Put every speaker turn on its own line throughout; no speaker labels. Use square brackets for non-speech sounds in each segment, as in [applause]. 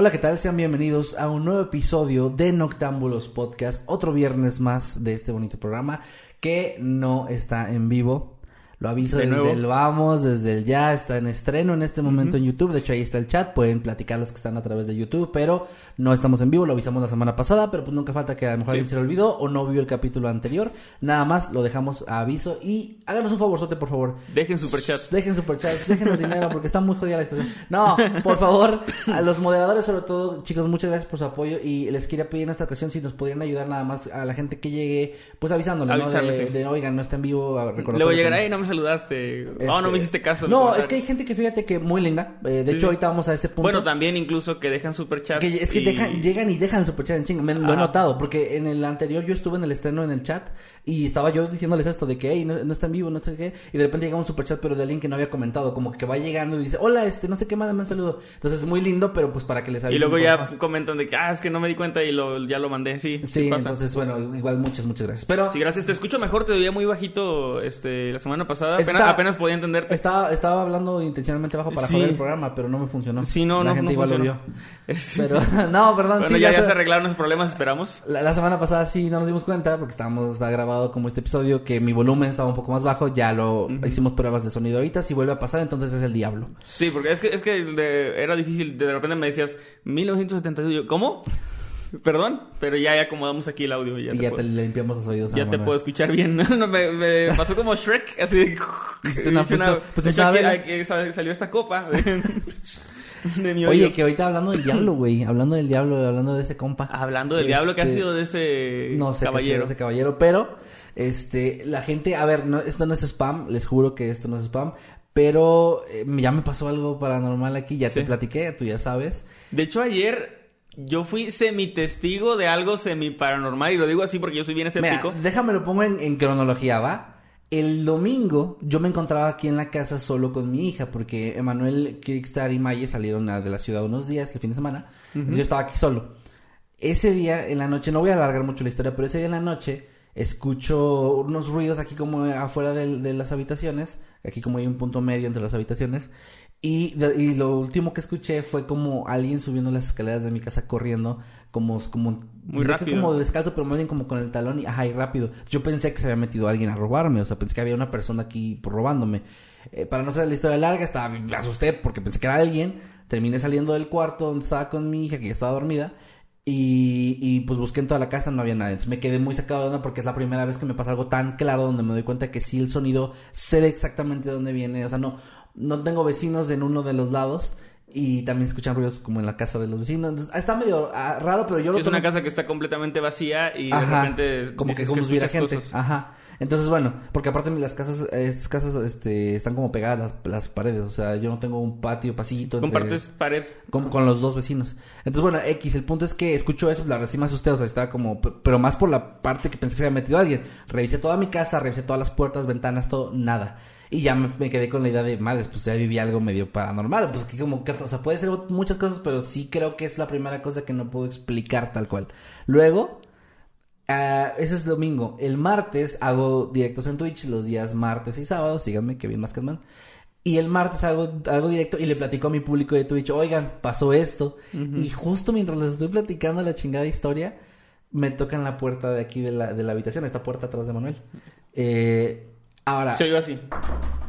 Hola, ¿qué tal? Sean bienvenidos a un nuevo episodio de Noctámbulos Podcast, otro viernes más de este bonito programa que no está en vivo. Lo aviso
De
desde
nuevo.
el vamos, desde el ya, está en estreno en este momento en YouTube. De hecho, ahí está el chat, pueden platicar los que están a través de YouTube, pero no estamos en vivo, lo avisamos la semana pasada, pero pues nunca falta que a lo mejor alguien se le olvidó o no vio el capítulo anterior. Nada más lo dejamos a aviso y háganos un favorzote, por favor.
Dejen superchats.
Dejen superchats, déjenos dinero porque está muy jodida la estación. No, por favor, a los moderadores sobre todo, chicos, muchas gracias por su apoyo y les quería pedir en esta ocasión si nos podrían ayudar nada más a la gente que llegue, pues avisándole, ¿no? De,
sí.
de, oigan, no está en vivo, a
Luego
que-
ay, no me saludaste.
Este,
Oh, no me hiciste caso.
No,
comentario".
es que hay gente que fíjate que muy linda. eh, de
Sí,
hecho,
sí.
ahorita vamos a ese punto.
Bueno, también incluso que dejan superchats.
Que es que
y-
dejan, llegan y dejan el superchat en chinga. Me, lo he notado, porque en el anterior yo estuve en el estreno en el chat y estaba yo diciéndoles esto de que, hey, no, no está en vivo, no sé qué. Y de repente llega un superchat, pero de alguien que no había comentado, como que va llegando y dice, hola, este, no sé qué, mándame un saludo. Entonces es muy lindo, pero pues para que les avisen.
Y luego ya comentan de que, ah, es que no me di cuenta y lo, ya lo mandé. Sí, sí,
Sí,
pasa.
entonces bueno, igual muchas, muchas gracias. Pero
Sí, gracias. Te escucho mejor, te veía muy bajito este, la semana pasada.
Que
Apenas,
estaba-
apenas podía entenderte.
estaba, estaba hablando intencionalmente bajo para
Sí.
joder el programa, pero no me funcionó.
Sí, no,
La
no,
gente
no
igual
funcionó.
lo vio. [laughs]
Este-
Pero, [laughs] no, perdón,
bueno,
sí,
ya,
ya se-
se arreglaron los problemas, esperamos.
La, la semana pasada sí no nos dimos cuenta porque estábamos está grabado como este episodio que mi volumen estaba un poco más bajo, ya lo hicimos pruebas de sonido ahorita, si vuelve a pasar entonces es el diablo.
Sí, porque es que, es que de- era difícil. De repente me decías 1972. Yo, ¿Cómo? [laughs] Perdón, pero ya, acomodamos aquí el audio. y Ya
y
te
ya
puedo-
te limpiamos los oídos.
Ya te puedo escuchar bien. [laughs] No, me, me pasó como Shrek, así de... [laughs]
Una- pues, pues,
de hecho,
una
aquí- aquí sal- salió esta copa de, de
Oye, que ahorita hablando del diablo, güey, hablando del diablo, hablando de ese compa.
Hablando del diablo, ¿qué ha
Este,
sido de ese
no sé
caballero?
de ese caballero, pero este la gente, a ver, no, esto no es spam, les juro que esto no es spam, pero eh, ya me pasó algo paranormal aquí, ya te platiqué, tú ya sabes.
De hecho, ayer yo fui semitestigo de algo semi-paranormal. Y lo digo así porque yo soy bien
Mira,
escéptico.
déjame lo pongo en, en cronología, ¿va? El domingo yo me encontraba aquí en la casa solo con mi hija porque Emanuel, Kickstar y Maye salieron a- de la ciudad unos días el fin de semana. Entonces yo estaba aquí solo. Ese día en la noche, no voy a alargar mucho la historia, pero ese día en la noche escucho unos ruidos aquí como afuera de, las habitaciones. Aquí como hay un punto medio entre las habitaciones. Y, lo último que escuché fue como alguien subiendo las escaleras de mi casa corriendo, como, como,
Muy rápido.
como descalzo, pero más bien como con el talón y ajá, y rápido. Yo pensé que se había metido alguien a robarme, o sea, pensé que había una persona aquí robándome. Eh, para no ser la historia larga, estaba, me asusté porque pensé que era alguien. Terminé saliendo del cuarto donde estaba con mi hija, que ya estaba dormida. Y, y pues busqué en toda la casa, no había nadie. Entonces me quedé muy sacado de onda porque es la primera vez que me pasa algo tan claro donde me doy cuenta que sí el sonido sé exactamente de dónde viene. O sea, no, no tengo vecinos en uno de los lados y también escuchan ruidos como en la casa de los vecinos. Entonces, está medio ah, raro, pero yo
Sí,
lo
es una casa que está completamente vacía y
Ajá,
de repente
como que como si hubiera gente.
cosas.
Ajá. Entonces, bueno, porque aparte las casas, estas casas, este, están como pegadas las, las paredes. O sea, yo no tengo un patio, pasillito. entre-
Compartes pared.
con, con los dos vecinos. Entonces, bueno, X, el punto es que escucho eso, la verdad sí me asusté, o sea, estaba como, pero más por la parte que pensé que se había metido alguien. Revisé toda mi casa, revisé todas las puertas, ventanas, todo, nada. Y ya me, quedé con la idea de, madres, pues ya viví algo medio paranormal, pues que como que, o sea, puede ser muchas cosas, pero sí creo que es la primera cosa que no puedo explicar tal cual. Luego, ah, ese es domingo. El martes hago directos en Twitch, los días martes y sábados, síganme, Kevin Mascatman. Y el martes hago algo directo y le platico a mi público de Twitch, oigan, pasó esto. Y justo mientras les estoy platicando la chingada historia, me tocan la puerta de aquí de la, de la habitación, esta puerta atrás de Manuel. Eh, ahora,
Se oyó así.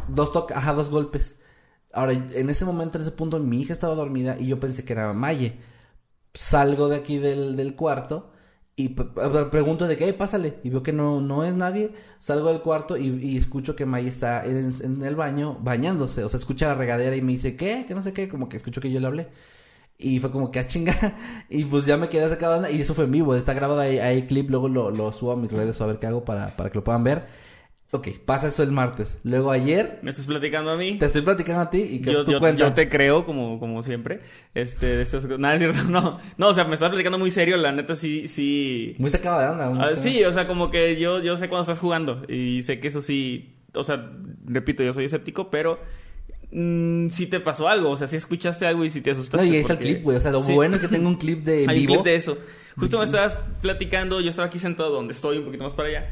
dos toques, ajá, dos golpes. Ahora, en ese momento, en ese punto, mi hija estaba dormida y yo pensé que era Maye. Salgo de aquí del, del cuarto y pregunto de qué, "Ey, pásale. Y veo que no, no es nadie. Salgo del cuarto y, y escucho que Maye está en, en el baño bañándose. O sea, escucha la regadera y me dice, ¿qué? Que no sé qué. Como que escucho que yo le hablé. Y fue como que a chinga. [laughs] Y pues ya me quedé sacada. Y eso fue en vivo. Está grabado ahí, ahí clip. Luego lo, lo subo a mis redes a ver qué hago para, para que lo puedan ver. Ok, pasa eso el martes. Luego ayer
¿Me estás platicando a mí?
te estoy platicando a ti y que
yo,
tú
yo- yo te creo como, como siempre. Este, de estas cosas. Nada, es cierto, [laughs] no. No, o sea, me estás platicando muy serio, la neta sí, sí.
Muy sacado de onda.
Ah, sí, o sea, como que yo, yo sé cuando estás jugando. Y sé que eso sí. O sea, repito, yo soy escéptico, pero. mm, sí te pasó algo. O sea, sí escuchaste algo y sí te asustaste.
No, y ahí está el clip, güey. O sea, lo
Sí.
bueno es que tengo un clip de [laughs]
Hay un
vivo.
clip de eso. Justo me estabas platicando, yo estaba aquí sentado donde estoy, un poquito más para allá,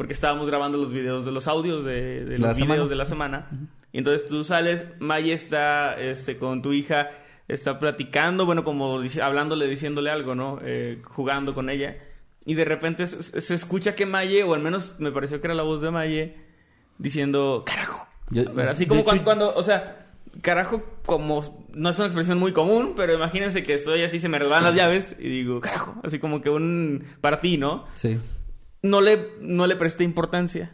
porque estábamos grabando los videos de los audios de, de
La
los
semana.
videos de la semana. Y entonces tú sales, Maya está este, con tu hija, está platicando, bueno, como hablándole, diciéndole algo, ¿no? Eh, jugando con ella. Y de repente se, se escucha que Maye, o al menos me pareció que era la voz de Maye, diciendo, carajo.
Yo-
ver, así como
hecho-
cuando, cuando, o sea, carajo, como no es una expresión muy común, pero imagínense que estoy así, se me resbalan las llaves y digo, carajo, así como que un para ti, ¿no?
Sí.
No le, no le presté importancia.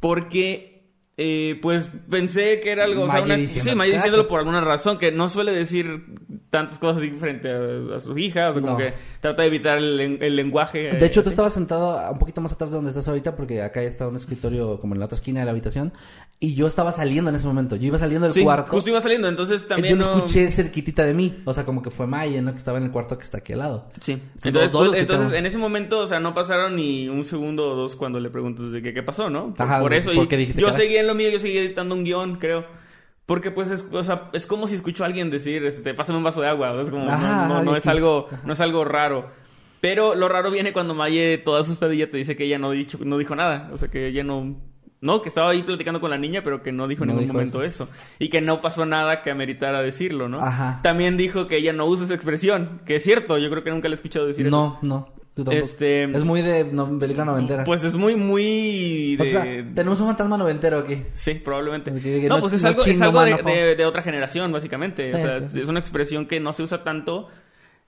Porque, eh, pues pensé que era algo, o sea, una, sí,
"Carajo".
diciéndolo por alguna razón, que no suele decir tantas cosas así frente a, a su hija, o sea, como
No.
que trata de evitar el, el lenguaje.
De hecho,
eh,
tú
así.
estabas sentado un poquito más atrás de donde estás ahorita, porque acá está un escritorio como en la otra esquina de la habitación. Y yo estaba saliendo en ese momento. Yo iba saliendo del
Sí,
cuarto.
justo iba saliendo, entonces
y
también
yo lo
no-
escuché cerquitita de mí. O sea, como que fue Maya, ¿no? Que estaba en el cuarto que está aquí al lado.
Sí.
Entonces,
Entonces,
dos
tú-
lo
entonces en ese momento, o sea, no pasaron ni un segundo o dos cuando le preguntas de qué, qué pasó, ¿no? Por,
Ajá,
por eso.
¿por
y
dijiste
yo
carajo?
seguía en lo mío, yo seguía editando un guion, creo. Porque pues es, o sea, es como si escucho a alguien decir, este, pásame un vaso de agua. o sea, Es como,
Ajá,
no, no, no es algo, no es algo raro. Pero lo raro viene cuando Maye, toda asustadilla, te dice que ella no, dicho, no dijo nada. O sea, que ella no... No, que estaba ahí platicando con la niña, pero que no dijo en
No
ningún
dijo
momento eso. Y que no pasó nada que ameritara decirlo, ¿no?
Ajá.
También dijo que ella no usa esa expresión. Que es cierto, yo creo que nunca le he escuchado decir eso.
No, no.
Este-
Es muy de no, película noventera.
Pues es muy, muy de...
O sea, tenemos un fantasma noventero aquí.
Sí, probablemente.
Que
no,
no-
pues es
no
algo, es algo de,
manojo.
de- de otra generación, básicamente. O
Sí,
sea,
sí, sí.
es una expresión que no se usa tanto.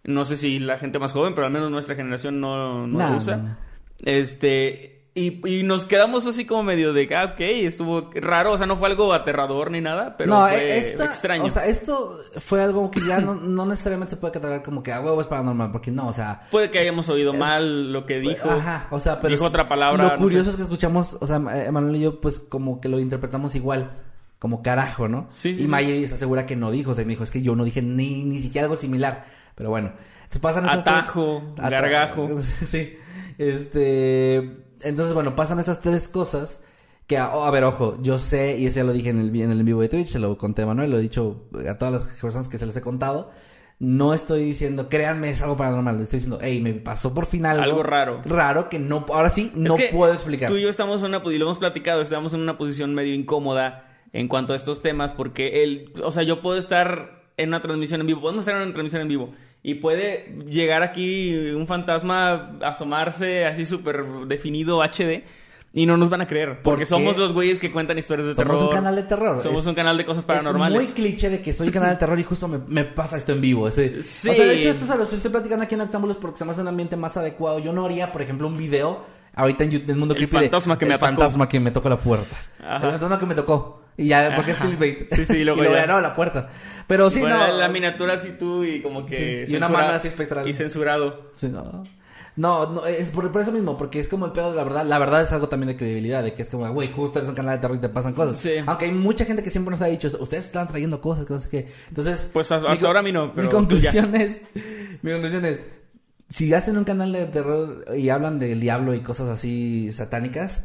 No sé si la gente más joven, pero al menos nuestra generación no, no usa. Este... Y, y nos quedamos así como medio de, ah, ok, estuvo raro, o sea, no fue algo aterrador ni nada, pero
no,
fue
esta-
extraño.
O sea, esto fue algo que ya no, no necesariamente se puede catalogar como que a huevo es paranormal, porque no, o sea,
Puede que hayamos oído mal lo que dijo.
Ajá, o sea, pero
dijo
es-
otra palabra.
Lo
no
curioso
sé.
es que escuchamos, o sea, Manuel y yo, pues como que lo interpretamos igual, como carajo, ¿no?
Sí,
Y. Maya está segura que no dijo, o sea, me dijo, es que yo no dije ni, ni siquiera algo similar, pero bueno. Pasan tres-
Atajo,
Ata-
gargajo. [laughs]
sí. Este, entonces, bueno, pasan estas tres cosas. Que, oh, a ver, ojo, yo sé, y eso ya lo dije en el, en el vivo de Twitch, se lo conté a Manuel, lo he dicho a todas las personas que se les he contado. No estoy diciendo, créanme, es algo paranormal. Le estoy diciendo, hey, me pasó por fin algo.
Algo raro.
Raro que no, ahora sí, no
Es que
puedo explicar.
Tú y yo estamos en una, y lo hemos platicado, estamos en una posición medio incómoda en cuanto a estos temas, porque él, o sea, yo puedo estar en una transmisión en vivo, podemos estar en una transmisión en vivo, y puede llegar aquí un fantasma, asomarse así súper definido HD, y no nos van a creer, porque somos los güeyes que cuentan historias de
Somos
terror.
un canal de terror.
Somos
Es-
un canal de cosas paranormales.
Es muy cliché de que soy un canal de terror y justo me, me pasa esto en vivo. Ese,
Sí.
O sea, de hecho, esto se lo estoy platicando aquí en Octámbulos porque se me hace un ambiente más adecuado. Yo no haría, por ejemplo, un video ahorita en YouTube, el mundo
El
creepy de-
fantasma que me
el fantasma que me tocó la puerta.
Ajá.
El fantasma que me tocó. Y ya, porque
Ajá.
es clickbait.
Sí, sí, y luego [laughs]
y luego
ya.
ya no, la puerta. Pero sí,
Bueno,
no.
la, miniatura así tú y como que...
Sí, y una mano así espectral.
Y censurado.
Sí, no. No, no, es por, por eso mismo, porque es como el pedo de la verdad. La verdad es algo también de credibilidad, de que es como, güey, justo eres un canal de terror y te pasan cosas.
Sí.
Aunque hay mucha gente que siempre nos ha dicho, ustedes están trayendo cosas, que no sé qué. Entonces,
Pues hasta ahora a mí no, pero
Mi conclusión es, mi conclusión es, si hacen un canal de terror y hablan del diablo y cosas así satánicas,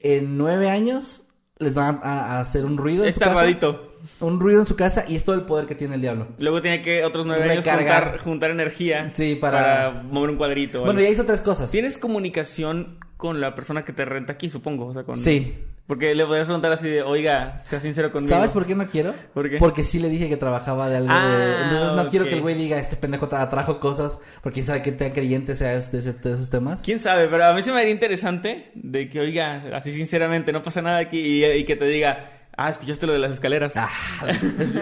en nueve años les van a, a hacer un ruido en
Es
su casa.
tardadito.
Un ruido en su casa y es todo el poder que tiene el diablo.
Luego tiene que otros nueve años juntar, juntar energía
Sí, para-
mover un cuadrito.
Bueno, ya hizo tres cosas.
¿Tienes comunicación con la persona que te renta aquí, supongo? O sea, con...
Sí.
Porque le podrías preguntar así de, oiga, sea sincero conmigo.
¿Sabes por qué no quiero?
¿Por qué?
Porque sí le dije que trabajaba de algo de...
Ah,
Entonces no quiero que el güey diga, este pendejo te atrajo cosas, porque quién sabe que te creyente sea de, de esos temas.
¿Quién sabe? Pero a mí se me haría interesante de que, oiga, así sinceramente, no pasa nada aquí y, y que te diga, Ah, escuchaste lo de las escaleras.
Ah,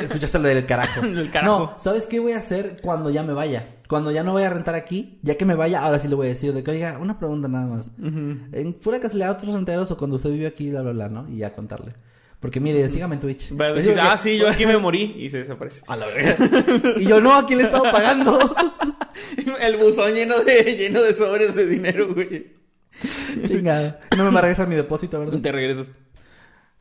escuchaste lo del carajo. [laughs]
El carajo.
No, ¿sabes qué voy a hacer cuando ya me vaya? Cuando ya no voy a rentar aquí, ya que me vaya, ahora sí le voy a decir de que, oiga, una pregunta nada más. En fuera casualidad a otros enteros o cuando usted vive aquí, bla, bla, bla, ¿no? Y ya contarle. Porque mire, sígame en Twitch.
Va a decir, ah, sí, yo aquí me [laughs] morí y se desaparece.
A la verga. y yo, no, aquí le he estado pagando. [laughs]
El buzón lleno de, lleno de sobres de dinero, güey.
Chingada. No me regresa mi depósito, ¿verdad?
Te regresas.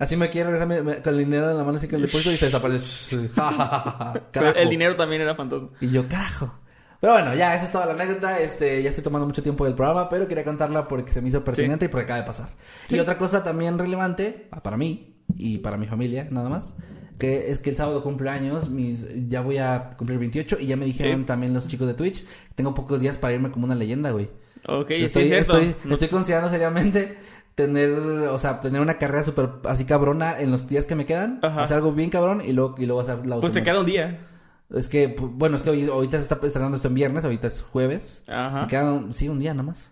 Así me quiere regresar con el dinero en la mano así con el depósito y se desaparece. [laughs]
El dinero también era fantasma.
Y yo, carajo. Pero bueno, ya, esa es toda la anécdota. Este, ya estoy tomando mucho tiempo del programa, pero quería contarla porque se me hizo pertinente y porque acaba de pasar. Y otra cosa también relevante, ah, para mí y para mi familia, nada más, que es que el sábado cumpleaños, mis, ya voy a cumplir 28 y ya me dijeron
Sí.
también los chicos de Twitch, tengo pocos días para irme como una leyenda, güey.
Ok, sí,
estoy,
es
estoy,
No-
estoy considerando seriamente tener, o sea, tener una carrera súper así cabrona en los días que me quedan,
Ajá.
hacer algo bien cabrón y luego, y luego hacer la
Pues te queda un día.
Es que, pu- bueno, es que hoy, ahorita se está estrenando esto en viernes, ahorita es jueves.
Ajá.
Me queda, un- sí, un día nada más.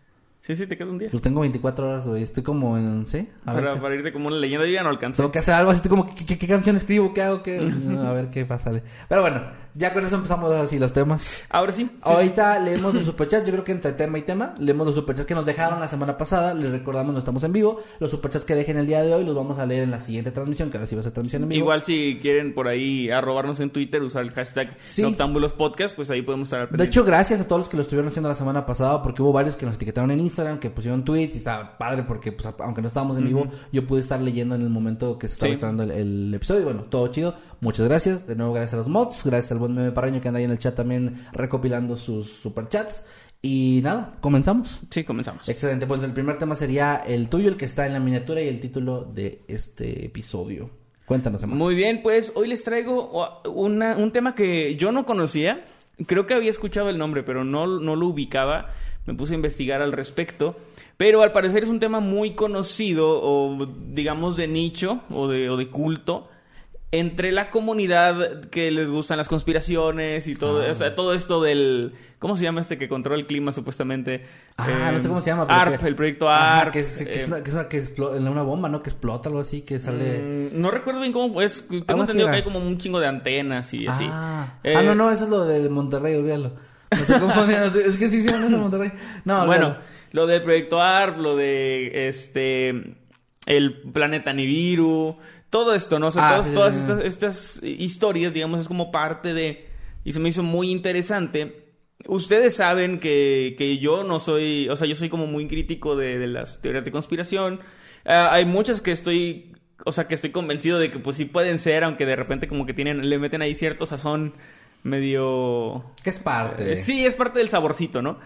Sí, sí, te queda un día.
Pues tengo 24 horas, güey. Estoy como en, ¿sí? A
Para, irte como una leyenda, yo ya no alcancé.
tengo que hacer algo así, como, ¿qué, qué, qué canción escribo? ¿Qué hago? ¿Qué? [laughs] a ver qué pasa. Pero bueno, ya con eso empezamos así los temas.
Ahora sí. sí.
Ahorita leemos los superchats, yo creo que entre tema y tema, leemos los superchats que nos dejaron la semana pasada, les recordamos no estamos en vivo, los superchats que dejen el día de hoy los vamos a leer en la siguiente transmisión, que ahora sí va a ser transmisión en vivo.
Igual si quieren por ahí arrobarnos en Twitter, usar el hashtag
Sí.
Noctámbulos Podcast, pues ahí podemos estar al
De hecho, gracias a todos los que lo estuvieron haciendo la semana pasada, porque hubo varios que nos etiquetaron en Instagram, que pusieron tweets y estaba padre porque, pues, aunque no estábamos en vivo, yo pude estar leyendo en el momento que se estaba
Sí.
estrenando el, el episodio. Y bueno, todo chido. Muchas gracias. De nuevo, gracias a los mods, gracias al buen meme parreño que anda ahí en el chat también recopilando sus superchats. Y nada, comenzamos.
Sí, comenzamos.
Excelente, pues el primer tema sería el tuyo, el que está en la miniatura y el título de este episodio. Cuéntanos, Emma.
Muy bien, pues hoy les traigo una- un tema que yo no conocía. Creo que había escuchado el nombre, pero no, no lo ubicaba. Me puse a investigar al respecto. Pero al parecer es un tema muy conocido o digamos de nicho o de, o de culto entre la comunidad que les gustan las conspiraciones y todo,
Ah.
o sea, todo esto del... ¿Cómo se llama este que controla el clima supuestamente?
Ah,
Eh,
no sé cómo se llama. pero
ARP,
que-
el proyecto
Ajá,
ARP.
que es, que es
eh,
una, que es una, que explo- una bomba, ¿no? Que explota algo así, que sale...
Mm, no recuerdo bien cómo es. Tengo entendido que hay como un chingo de antenas y así.
Ah.
Eh,
Ah, no, no, eso es lo de Monterrey, olvídalo. No te confundas, es que sí hicieron eso en Monterrey. No,
bueno, lo del proyecto ARP, lo de este. El planeta Nibiru. Todo esto, ¿no? O sea,
Ah,
todas,
sí, sí,
todas
sí.
Estas, estas historias, digamos, es como parte de. Y se me hizo muy interesante. Ustedes saben que, que yo no soy. O sea, yo soy como muy crítico de, de las teorías de conspiración. Ah, hay muchas que estoy. O sea, que estoy convencido de que pues sí pueden ser, aunque de repente como que tienen, le meten ahí cierto sazón medio
¿Qué es parte?
eh, Sí, es parte del saborcito, ¿no?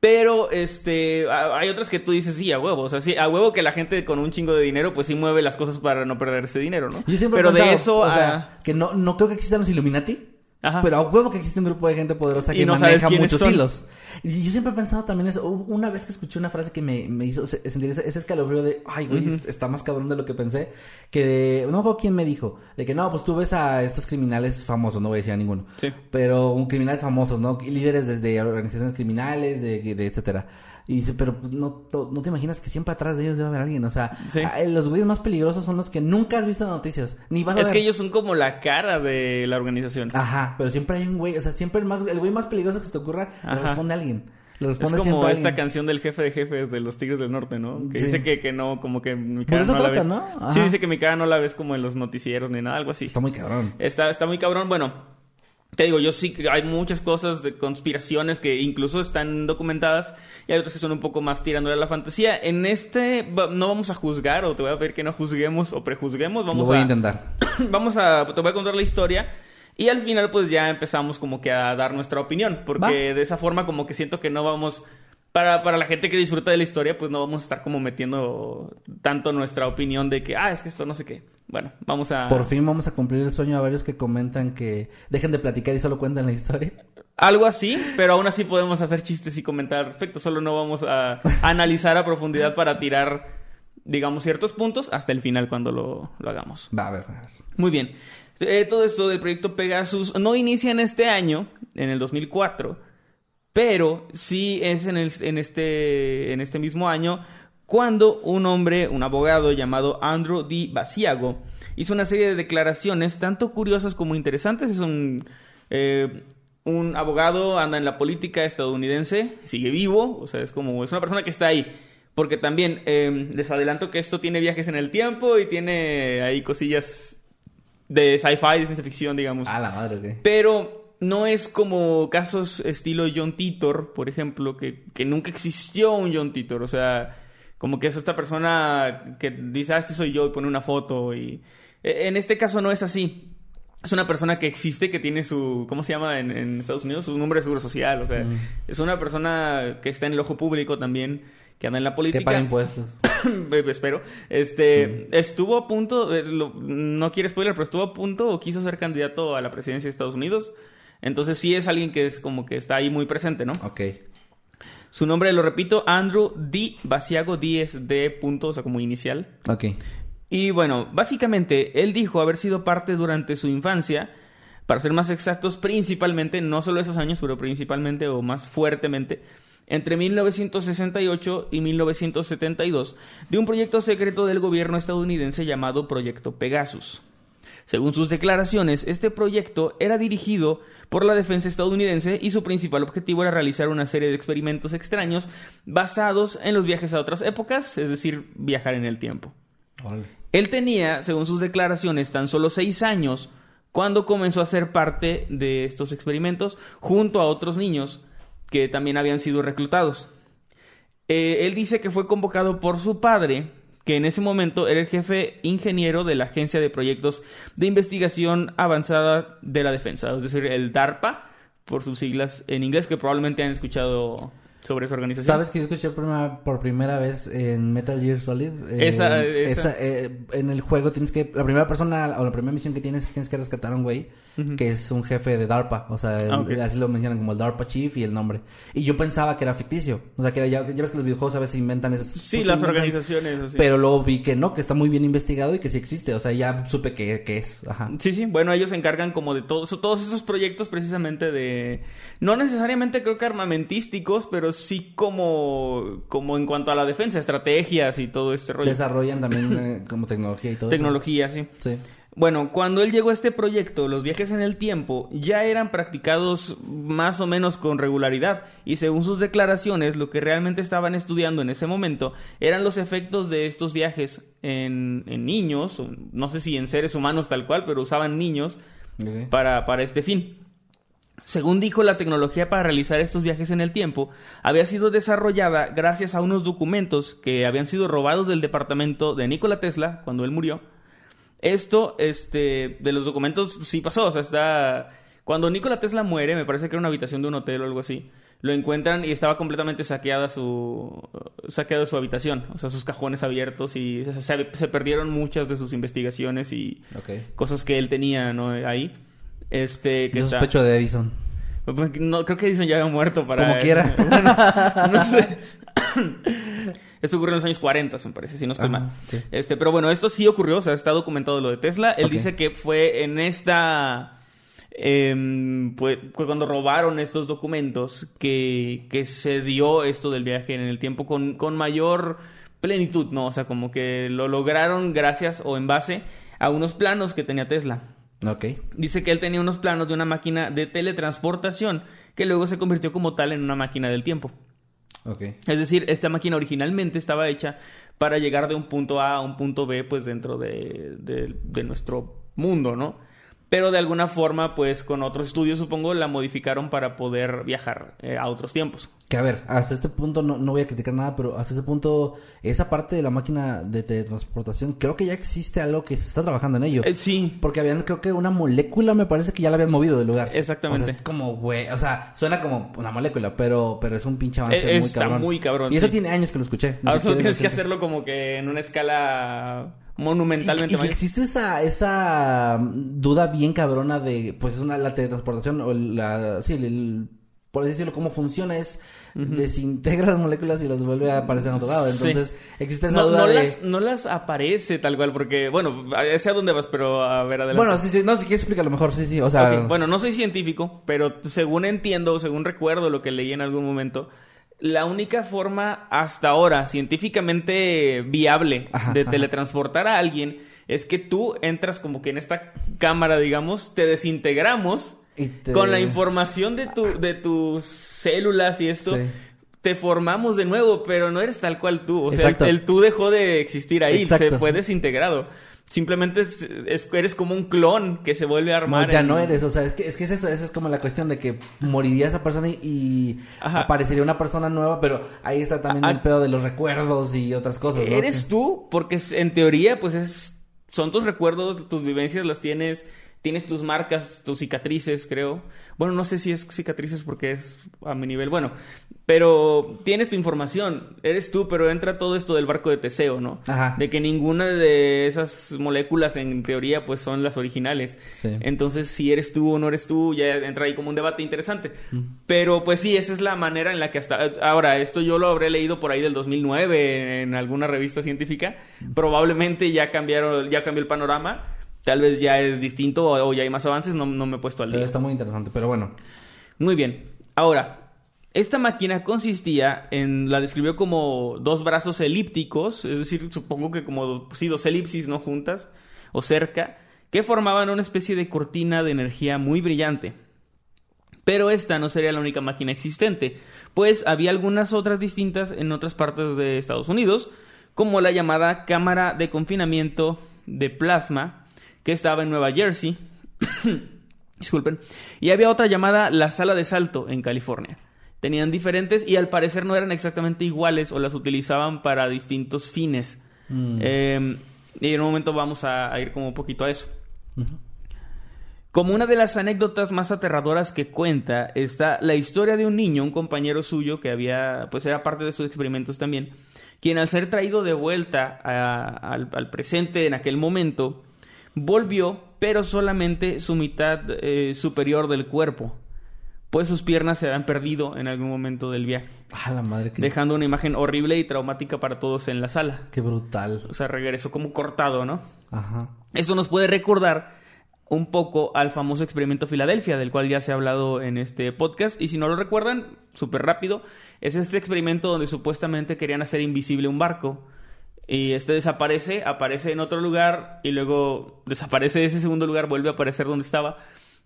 Pero, este, hay otras que tú dices, sí, a huevo. O sea, sí, a huevo que la gente con un chingo de dinero, pues sí mueve las cosas para no perder ese dinero, ¿no?
Yo siempre he
Pero de eso
o sea, que no, no creo que existan los Illuminati.
Ajá.
Pero a huevo que existe un grupo de gente poderosa
Y
que
no sabes
maneja muchos
son.
hilos. Y yo siempre he pensado también eso. Una vez que escuché una frase que me, me hizo se- sentir ese, ese escalofrío de, ay, güey, está más cabrón de lo que pensé. Que de, no quién me dijo, de que no, pues tú ves a estos criminales famosos, no voy a decir a ninguno.
Sí.
Pero un criminales famosos, ¿no? Y líderes desde organizaciones criminales, de, de etcétera. Y dice, pero pues, no, no te imaginas que siempre atrás de ellos debe haber alguien. O sea,
Sí.
los güeyes más peligrosos son los que nunca has visto en noticias. Ni vas a
Es
ver.
que ellos son como la cara de la organización.
Ajá, pero siempre hay un güey, o sea, siempre el más, el güey más peligroso que se te ocurra, le responde a alguien. Le
Es como esta canción del jefe de jefes de los Tigres del Norte, ¿no? Que
Sí.
dice que, que no, como que mi
Pues
cara
eso
no la
trata,
ves.
¿no?
Sí, dice que mi cara no la ves como en los noticieros ni nada, algo así.
Está muy cabrón.
Está, está muy cabrón. Bueno, te digo, yo sí que hay muchas cosas de conspiraciones que incluso están documentadas y hay otras que son un poco más tirándole a la fantasía. En este no vamos a juzgar o te voy a pedir que no juzguemos o prejuzguemos. Vamos
Lo voy a
a,
intentar. [clears throat]
vamos a, te voy a contar la historia. Y al final, pues ya empezamos como que a dar nuestra opinión. Porque
Va.
de esa forma, como que siento que no vamos. Para, para la gente que disfruta de la historia, pues no vamos a estar como metiendo tanto nuestra opinión de que, ah, es que esto no sé qué. Bueno, vamos a.
Por fin vamos a cumplir el sueño a varios que comentan que dejen de platicar y solo cuentan la historia.
Algo así, pero aún así podemos hacer chistes y comentar al respecto. Solo no vamos a analizar a profundidad para tirar, digamos, ciertos puntos hasta el final cuando lo, lo hagamos.
Va, a ver, a ver.
Muy bien. Eh, todo esto del proyecto Pegasus no inicia en este año, en el 2004, pero sí es en, el- en este, en este mismo año cuando un hombre, un abogado llamado Andrew D. Basiago, hizo una serie de declaraciones tanto curiosas como interesantes. Es un, eh, un abogado, anda en la política estadounidense, sigue vivo, o sea, es como, es una persona que está ahí. Porque también eh, les adelanto que esto tiene viajes en el tiempo y tiene ahí cosillas de sci-fi, de ciencia ficción, digamos.
Ah, la madre, ok.
Pero no es como casos estilo John Titor, por ejemplo, que, que nunca existió un John Titor. O sea, como que es esta persona que dice, ah, este soy yo y pone una foto. Y e, en este caso no es así. Es una persona que existe, que tiene su, ¿cómo se llama en, en Estados Unidos? Su nombre de seguro social. O sea,
Mm.
es una persona que está en el ojo público también, que anda en la política.
Que paga impuestos. [coughs]
Espero. Este, estuvo a punto, eh, lo- no quiere spoiler, pero estuvo a punto o quiso ser candidato a la presidencia de Estados Unidos. Entonces sí es alguien que es como que está ahí muy presente, ¿no?
Ok.
Su nombre, lo repito, Andrew D. Basiago, D es D punto, o sea, como inicial.
Ok.
Y bueno, básicamente él dijo haber sido parte durante su infancia, para ser más exactos, principalmente, no solo esos años, pero principalmente o más fuertemente, entre 1968 y 1972, de un proyecto secreto del gobierno estadounidense llamado Proyecto Pegasus. Según sus declaraciones, este proyecto era dirigido por la defensa estadounidense y su principal objetivo era realizar una serie de experimentos extraños basados en los viajes a otras épocas, es decir, viajar en el tiempo. Él tenía, según sus declaraciones, tan solo seis años cuando comenzó a ser parte de estos experimentos junto a otros niños que también habían sido reclutados. Eh, él dice que fue convocado por su padre, que en ese momento era el jefe ingeniero de la Agencia de Proyectos de Investigación Avanzada de la Defensa, es decir, el DARPA, por sus siglas en inglés, que probablemente han escuchado sobre esa organización.
¿Sabes que yo escuché por primera, por primera vez en Metal Gear Solid? Eh,
Esa- esa.
eh, en el juego tienes que... La primera persona o la primera misión que tienes tienes que rescatar a un güey que es un jefe de DARPA. O sea,
Ah,
así lo mencionan como el DARPA Chief y el nombre. Y yo pensaba que era ficticio. O sea, que era, ya, ya ves que los videojuegos a veces inventan esas...
Sí, las
inventan-
organizaciones. así.
Pero luego vi que no, que está muy bien investigado y que sí existe. O sea, ya supe que, que es. Ajá.
Sí, sí, bueno, ellos se encargan como de todos, todos esos proyectos precisamente de, no necesariamente creo que armamentísticos, pero sí como, como en cuanto a la defensa, estrategias y todo este rollo.
Desarrollan también [laughs] eh, como tecnología y todo eso.
Tecnología, sí.
Sí.
Bueno, cuando él llegó a este proyecto, los viajes en el tiempo ya eran practicados más o menos con regularidad y según sus declaraciones, lo que realmente estaban estudiando en ese momento eran los efectos de estos viajes en, en niños, no sé si en seres humanos tal cual, pero usaban niños para, para este fin. Según dijo, la tecnología para realizar estos viajes en el tiempo había sido desarrollada gracias a unos documentos que habían sido robados del departamento de Nikola Tesla cuando él murió. Esto, este, de los documentos sí pasó, o sea, está... Cuando Nikola Tesla muere, me parece que era una habitación de un hotel o algo así, lo encuentran y estaba completamente saqueada su... saqueada su habitación, o sea, sus cajones abiertos y se, perdieron muchas de sus investigaciones y cosas que él tenía, ¿no? Ahí. Este, que
Yo
está...
sospecho de Edison.
No, creo que Edison ya había muerto para...
Como quiera. [laughs]
Bueno, no sé. [coughs] Esto ocurrió en los años 40, me parece, si no estoy
Ajá,
mal.
sí.
Este, pero bueno, esto sí ocurrió, o sea, está documentado lo de Tesla. Él dice que fue en esta... em, pues, cuando robaron estos documentos que, que se dio esto del viaje en el tiempo con, con mayor plenitud, ¿no? O sea, como que lo lograron gracias o en base a unos planos que tenía Tesla.
Ok.
Dice que él tenía unos planos de una máquina de teletransportación que luego se convirtió como tal en una máquina del tiempo.
Ok.
Es decir, esta máquina originalmente estaba hecha para llegar de un punto A a un punto B, pues dentro de, de- de nuestro mundo, ¿no? Pero de alguna forma, pues con otros estudios, supongo, la modificaron para poder viajar eh, a otros tiempos.
Que a ver, hasta este punto no, no voy a criticar nada, pero hasta este punto, esa parte de la máquina de teletransportación, creo que ya existe algo que se está trabajando en ello.
Eh, sí,
Porque habían, creo que una molécula me parece que ya la habían movido del lugar.
Exactamente.
O sea, es como, güey, o sea, suena como una molécula, pero, pero es un pinche avance
Eh,
muy
está
cabrón.
muy cabrón,
Y eso
sí.
tiene años que lo escuché.
Ahora solo tienes que hacerlo como que en una escala
Y,
monumentalmente
y existe esa, esa mm, duda bien cabrona de, pues, es una, la teletransportación o la, sí, el, el- por así decirlo, cómo funciona es desintegra las moléculas y las vuelve a aparecer en otro lado.
Sí.
Entonces, existe esa
No,
duda
no
de...
las, no las aparece tal cual, porque, bueno, sé a dónde vas, pero a ver, adelante.
Bueno, sí, sí, no, si quieres explícalo mejor, sí, sí, o sea...
Bueno, no soy científico, pero según entiendo, según recuerdo lo que leí en algún momento, la única forma hasta ahora científicamente viable
Ajá,
de
ajá.
teletransportar a alguien es que tú entras como que en esta cámara, digamos, te desintegramos
Y te-
con la información de, tu, de tus células y esto.
Sí.
Te formamos de nuevo, pero no eres tal cual tú. O sea, el, tú dejó de existir ahí, se fue desintegrado. Simplemente es- es- eres como un clon que se vuelve a
No,
armar.
ya
en-
no eres, o sea, es que, es que es eso, esa es como la cuestión de que moriría esa persona y, aparecería una persona nueva, pero ahí está también
Ah,
el pedo de los recuerdos y otras cosas, ¿no?
Eres tú, porque en teoría, pues es. Son tus recuerdos, tus vivencias las tienes. Tienes tus marcas, tus cicatrices, creo. Bueno, no sé si es cicatrices porque es a mi nivel. Bueno, pero tienes tu información. Eres tú, pero entra todo esto del barco de Teseo, ¿no?
Ajá.
De que ninguna de esas moléculas, en teoría, pues son las originales.
Sí.
Entonces, si eres tú o no eres tú, ya entra ahí como un debate interesante. Pero pues sí, esa es la manera en la que hasta... Ahora, esto yo lo habré leído por ahí del 2009 en alguna revista científica. Probablemente ya cambiaron, ya cambió el panorama. Tal vez ya es distinto o, o ya hay más avances, no, no me he puesto al día.
está muy interesante, pero bueno.
Muy bien. Ahora, esta máquina consistía en, la describió como dos brazos elípticos, es decir, supongo que como, sí, dos elipsis, ¿no? Juntas o cerca, que formaban una especie de cortina de energía muy brillante. Pero esta no sería la única máquina existente, pues había algunas otras distintas en otras partes de Estados Unidos, como la llamada cámara de confinamiento de plasma, que estaba en Nueva Jersey, [coughs] disculpen, y había otra llamada la sala de salto en California. Tenían diferentes y al parecer no eran exactamente iguales o las utilizaban para distintos fines.
Mm.
Eh, y en un momento vamos a, a ir como un poquito a eso. Como una de las anécdotas más aterradoras que cuenta está la historia de un niño, un compañero suyo que había, pues era parte de sus experimentos también, quien al ser traído de vuelta a- al, al presente en aquel momento, volvió, pero solamente su mitad eh, superior del cuerpo, pues sus piernas se habían perdido en algún momento del viaje,
Ah, la madre, que...
dejando una imagen horrible y traumática para todos en la sala.
Qué brutal.
O sea, regresó como cortado, ¿no?
Ajá.
Esto nos puede recordar un poco al famoso experimento Filadelfia, del cual ya se ha hablado en este podcast. Y si no lo recuerdan, súper rápido, es este experimento donde supuestamente querían hacer invisible un barco. Y este desaparece, aparece en otro lugar y luego desaparece de ese segundo lugar, vuelve a aparecer donde estaba,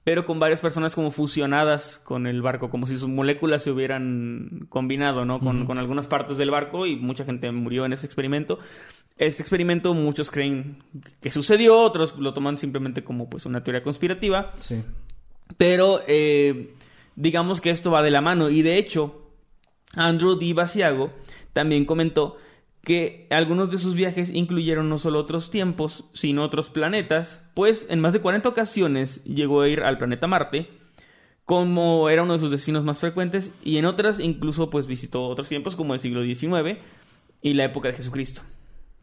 pero con varias personas como fusionadas con el barco, como si sus moléculas se hubieran combinado, ¿no? Con, con algunas partes del barco y mucha gente murió en ese experimento. Este experimento muchos creen que sucedió, otros lo toman simplemente como pues una teoría conspirativa,
Sí.
pero eh, digamos que esto va de la mano y de hecho Andrew Di Basiago también comentó que algunos de sus viajes incluyeron no solo otros tiempos, sino otros planetas, pues en más de 40 ocasiones llegó a ir al planeta Marte, como era uno de sus destinos más frecuentes, y en otras incluso pues visitó otros tiempos como el siglo XIX y la época de Jesucristo.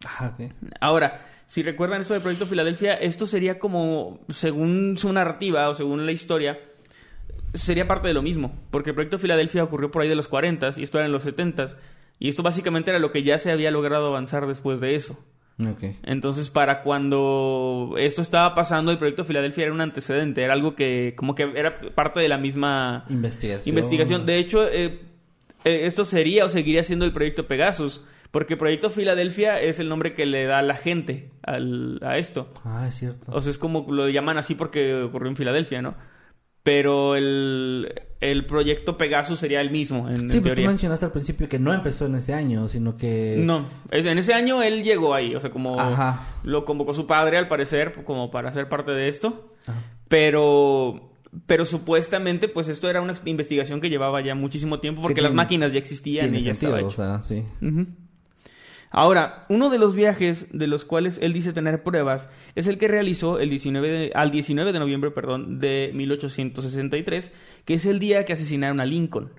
Ah.
Ahora, si recuerdan eso del proyecto Filadelfia, esto sería como, según su narrativa o según la historia, sería parte de lo mismo, porque el proyecto Filadelfia ocurrió por ahí de los 40 y esto era en los 70 y esto básicamente era lo que ya se había logrado avanzar después de eso. Entonces, para cuando esto estaba pasando, el proyecto Filadelfia era un antecedente, era algo que como que era parte de la misma
Investigación.
investigación. De hecho, eh, eh, esto sería o seguiría siendo el proyecto Pegasus, porque proyecto Filadelfia es el nombre que le da la gente al- a esto.
Ah, es cierto.
O sea, es como lo llaman así porque ocurrió en Filadelfia, ¿no? Pero el, el proyecto Pegasus sería el mismo, en, en
sí, pues tú mencionaste al principio que no empezó en ese año, sino que...
No, en ese año él llegó ahí, o sea, como
Ajá.
lo convocó su padre al parecer, como para ser parte de esto.
Ajá.
Pero, pero supuestamente, pues esto era una investigación que llevaba ya muchísimo tiempo porque
Que
las máquinas ya existían y ya
sentido,
estaba hecho.
o sea, sí.
Ahora, uno de los viajes de los cuales él dice tener pruebas es el que realizó el 19 de- al 19 de noviembre perdón, de 1863, que es el día que asesinaron a Lincoln.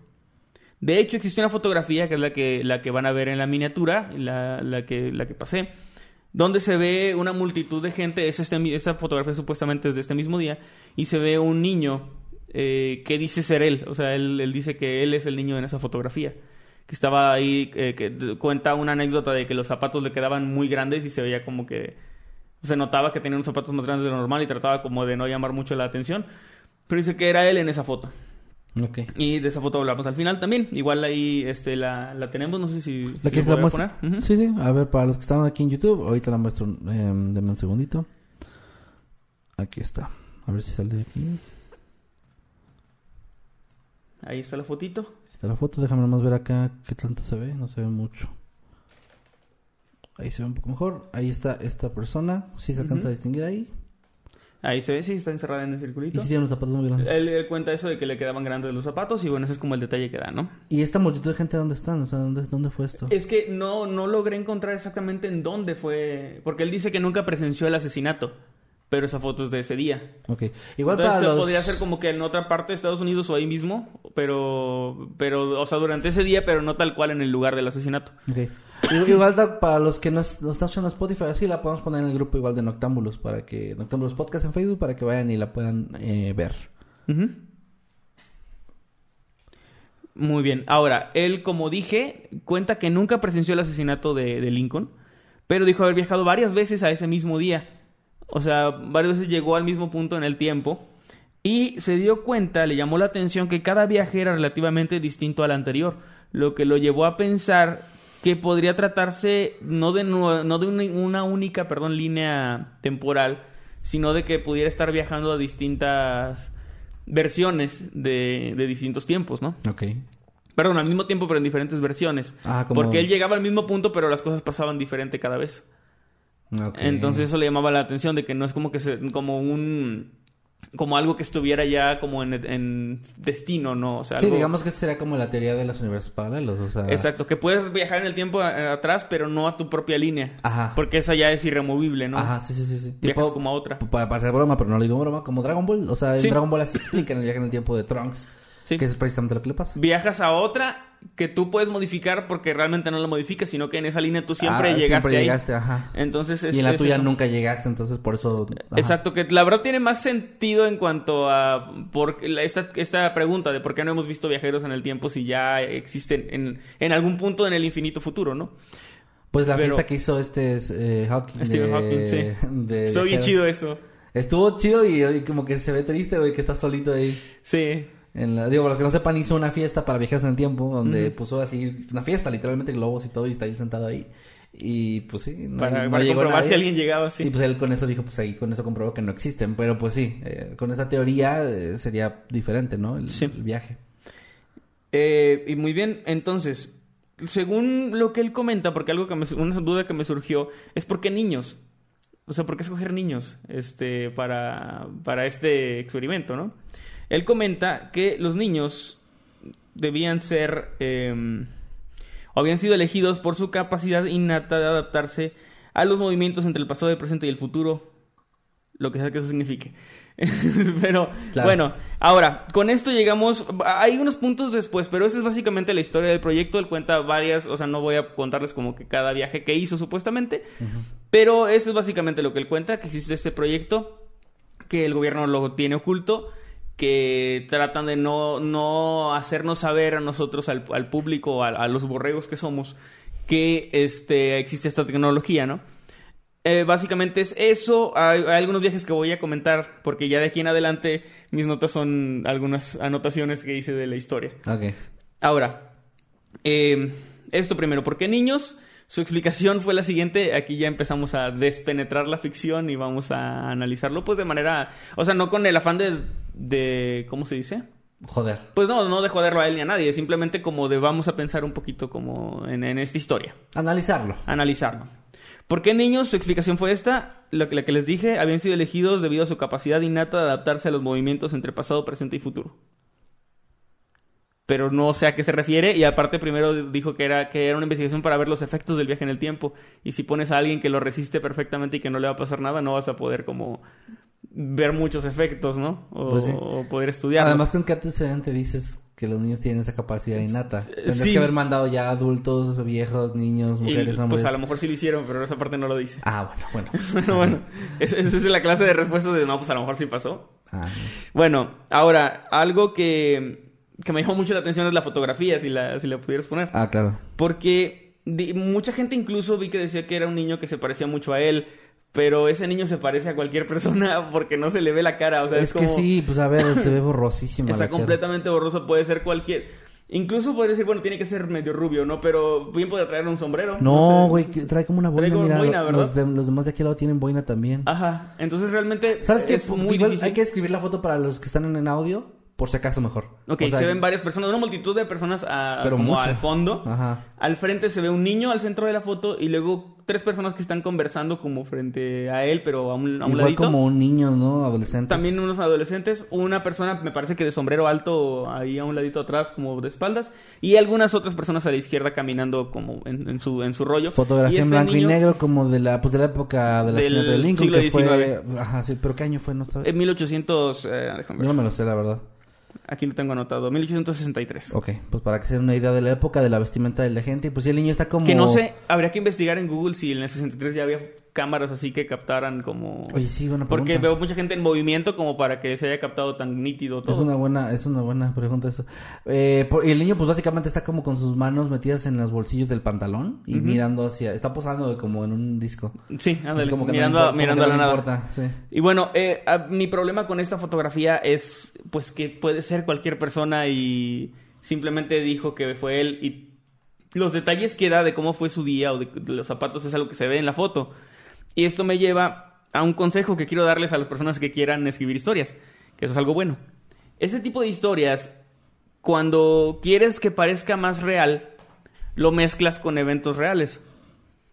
De hecho, existe una fotografía que es la que, la que van a ver en la miniatura, la, la que, la que pasé, donde se ve una multitud de gente. Es este, esa fotografía supuestamente es de este mismo día, y se ve un niño eh, que dice ser él. O sea, él, él dice que él es el niño en esa fotografía que estaba ahí, eh, que cuenta una anécdota de que los zapatos le quedaban muy grandes y se veía como que se notaba que tenía unos zapatos más grandes de lo normal y trataba como de no llamar mucho la atención. Pero dice que era él en esa foto.
Ok.
Y de esa foto hablamos al final también. Igual ahí este, la, la tenemos, no sé si, si
¿La que muestra?
poner. Ujú.
Sí, sí. A ver, para los que estaban aquí en YouTube, ahorita la muestro. Eh, denme un segundito. Aquí está. A ver si sale de aquí.
Ahí está la fotito.
La foto. Déjame nomás ver acá qué tanto se ve. No se ve mucho. Ahí se ve un poco mejor. Ahí está esta persona. Sí se alcanza a distinguir ahí.
Ahí se ve, sí, está encerrada en el
Y
circulito.
sí tiene unos zapatos muy grandes.
Él, él cuenta eso de que le quedaban grandes los zapatos y bueno, ese es como el detalle que da, ¿no?
¿Y esta multitud de gente dónde están? O sea, ¿dónde, dónde fue esto?
Es que no, no logré encontrar exactamente en dónde fue, porque él dice que nunca presenció el asesinato, pero esa foto es de ese día.
Ok. Igual
Entonces
para los...
podría ser como que en otra parte de Estados Unidos o ahí mismo, pero, pero, o sea, durante ese día, pero no tal cual en el lugar del asesinato.
Ok. Igual para los que nos, nos están escuchando Spotify, así la podemos poner en el grupo igual de Noctámbulos para que Noctámbulos Podcast en Facebook para que vayan y la puedan eh, ver.
Ujú. Muy bien. Ahora, él, como dije, cuenta que nunca presenció el asesinato de, de Lincoln, pero dijo haber viajado varias veces a ese mismo día. O sea, varias veces llegó al mismo punto en el tiempo y se dio cuenta, le llamó la atención que cada viaje era relativamente distinto al anterior, lo que lo llevó a pensar que podría tratarse no de, no de una, una única perdón, línea temporal, sino de que pudiera estar viajando a distintas versiones de, de distintos tiempos, ¿no?
Ok.
Perdón, al mismo tiempo, pero en diferentes versiones.
Ah, como-
Porque él llegaba al mismo punto, pero las cosas pasaban diferente cada vez. Entonces eso le llamaba la atención de que no es como que se, como un como algo que estuviera ya como en, en destino, ¿no? O sea,
Sí,
algo-
digamos que sería como la teoría de los universos paralelos, o sea...
Exacto, que puedes viajar en el tiempo a- atrás, pero no a tu propia línea.
Ajá.
Porque esa ya es irremovible, ¿no?
Ajá, sí, sí, sí. sí.
Viajas como a otra.
Para, para hacer broma, pero no le digo broma, como Dragon Ball. O sea, en
Sí.
Dragon Ball así explican el viaje en el tiempo de Trunks.
Sí.
Que es precisamente lo que le pasa.
Viajas a otra que tú puedes modificar porque realmente no la modificas, sino que en esa línea tú siempre
Ah,
llegaste
siempre
ahí.
llegaste, ajá.
Entonces es,
y en la
es
tuya
eso.
nunca llegaste, entonces por eso... ajá.
Exacto, que la verdad tiene más sentido en cuanto a por esta, esta pregunta de por qué no hemos visto viajeros en el tiempo si ya existen en, en algún punto en el infinito futuro, ¿no?
Pues la
Pero-
fiesta que hizo este es, eh, Hawking.
Stephen Hawking, sí. [laughs]
de viajeros.
chido eso.
Estuvo chido y, y como que se ve triste, güey, que está solito ahí.
Sí.
En la, digo, para los que no sepan, hizo una fiesta para viajeros en el tiempo, donde puso así, una fiesta, literalmente globos y todo, y está ahí sentado ahí. Y pues sí, no,
Para,
no
para
llegó
comprobar
nadie.
si alguien llegaba así.
Y pues él con eso dijo, pues ahí con eso comprobó que no existen. Pero pues sí, eh, con esa teoría eh, sería diferente, ¿no? El,
Sí.
el viaje.
Eh, y muy bien, entonces, según lo que él comenta, porque algo que me, una duda que me surgió es por qué niños. O sea, ¿por qué escoger niños este, para, para este experimento, no? Él comenta que los niños debían ser eh, o habían sido elegidos por su capacidad innata de adaptarse a los movimientos entre el pasado, el presente y el futuro, lo que sea que eso signifique. [laughs] pero
Claro.
bueno, ahora, con esto llegamos, hay unos puntos después, pero esa es básicamente la historia del proyecto, él cuenta varias, o sea, no voy a contarles como que cada viaje que hizo supuestamente, pero eso es básicamente lo que él cuenta, que existe este proyecto, que el gobierno lo tiene oculto, que tratan de no, no hacernos saber a nosotros, al, al público, a, a los borregos que somos, que este, existe esta tecnología, ¿no? Eh, básicamente es eso. Hay, hay algunos viajes que voy a comentar, porque ya de aquí en adelante mis notas son algunas anotaciones que hice de la historia.
Ok.
Ahora, eh, esto primero, ¿por qué niños? Su explicación fue la siguiente, aquí ya empezamos a despenetrar la ficción y vamos a analizarlo pues de manera, o sea, no con el afán de, de ¿cómo se dice?
Joder.
Pues no, no de joderlo a él ni a nadie, simplemente como de vamos a pensar un poquito como en, en esta historia,
Analizarlo.
analizarlo. ¿Por qué niños? Su explicación fue esta, lo que, la que les dije, habían sido elegidos debido a su capacidad innata de adaptarse a los movimientos entre pasado, presente y futuro pero no sé a qué se refiere y aparte primero dijo que era que era una investigación para ver los efectos del viaje en el tiempo y si pones a alguien que lo resiste perfectamente y que no le va a pasar nada no vas a poder como ver muchos efectos, ¿no? O,
Pues sí.
o poder estudiar.
Además, ¿con qué antecedente dices que los niños tienen esa capacidad innata? Tendrías
sí.
que haber mandado ya adultos, viejos, niños, mujeres, hombres.
pues a lo mejor sí lo hicieron, pero esa parte no lo dice.
Ah, bueno, bueno. [laughs]
Bueno, es- esa es la clase de respuestas de no, pues a lo mejor sí pasó.
Ah,
Bueno, ahora, algo que, que me llamó mucho la atención es la fotografía, si la, si la pudieras poner.
ah, claro.
Porque di- mucha gente incluso vi que decía que era un niño que se parecía mucho a él. pero ese niño se parece a cualquier [laughs] persona porque no se le ve la cara. O sea, es,
es que
como-
sí, pues a ver, se ve borrosísima [laughs]
Está
la cara.
completamente borroso, puede ser cualquier. Incluso podría decir, bueno, tiene que ser medio rubio, ¿no? Pero bien podría traer un sombrero.
No, güey, trae como una boina,
Trae como
mira,
boina, ¿verdad?
los, de- los demás de aquí al lado tienen boina también.
Ajá. Entonces realmente
¿Sabes qué?
muy
Igual
difícil.
Hay que escribir la foto para los que están en audio, por si acaso mejor.
Ok,
O sea,
se ven varias personas, una multitud de personas a-
Pero
como
mucho.
al fondo.
Ajá.
Al frente se ve un niño al centro de la foto y luego tres personas que están conversando como frente a él, pero a un, a un
Igual
ladito.
como un niño, ¿no? Adolescente.
También unos adolescentes, una persona me parece que de sombrero alto ahí a un ladito atrás como de espaldas y algunas otras personas a la izquierda caminando como en, en su en su rollo.
Fotografía
Y
en
este
blanco
niño,
y negro como de la pues de la época del
Del
asesinato de Lincoln
siglo
que fue ajá sí pero qué año fue no sabes
En 1800, eh, déjame
yo no me lo sé la verdad
aquí lo tengo anotado, 1863.
Ok, pues para que se den una idea de la época de la vestimenta de la gente pues si el niño está como
Que no sé, habría que investigar en Google si en el 63 ya había cámaras así que captaran como...
oye sí buena
Porque veo mucha gente en movimiento como para que se haya captado tan nítido todo.
es una buena es una buena pregunta eso eh, por- y el niño pues básicamente está como con sus manos metidas en los bolsillos del pantalón y mirando hacia está posando como en un disco
Sí, ándale,
como que
mirando, a- mirando a la
no
nada.
sí.
Y bueno, eh, a- mi problema con esta fotografía es pues que puede ser cualquier persona y simplemente dijo que fue él y los detalles que da de cómo fue su día o de, de los zapatos es algo que se ve en la foto. Y esto me lleva a un consejo que quiero darles a las personas que quieran escribir historias, que eso es algo bueno. Este tipo de historias, cuando quieres que parezca más real, lo mezclas con eventos reales.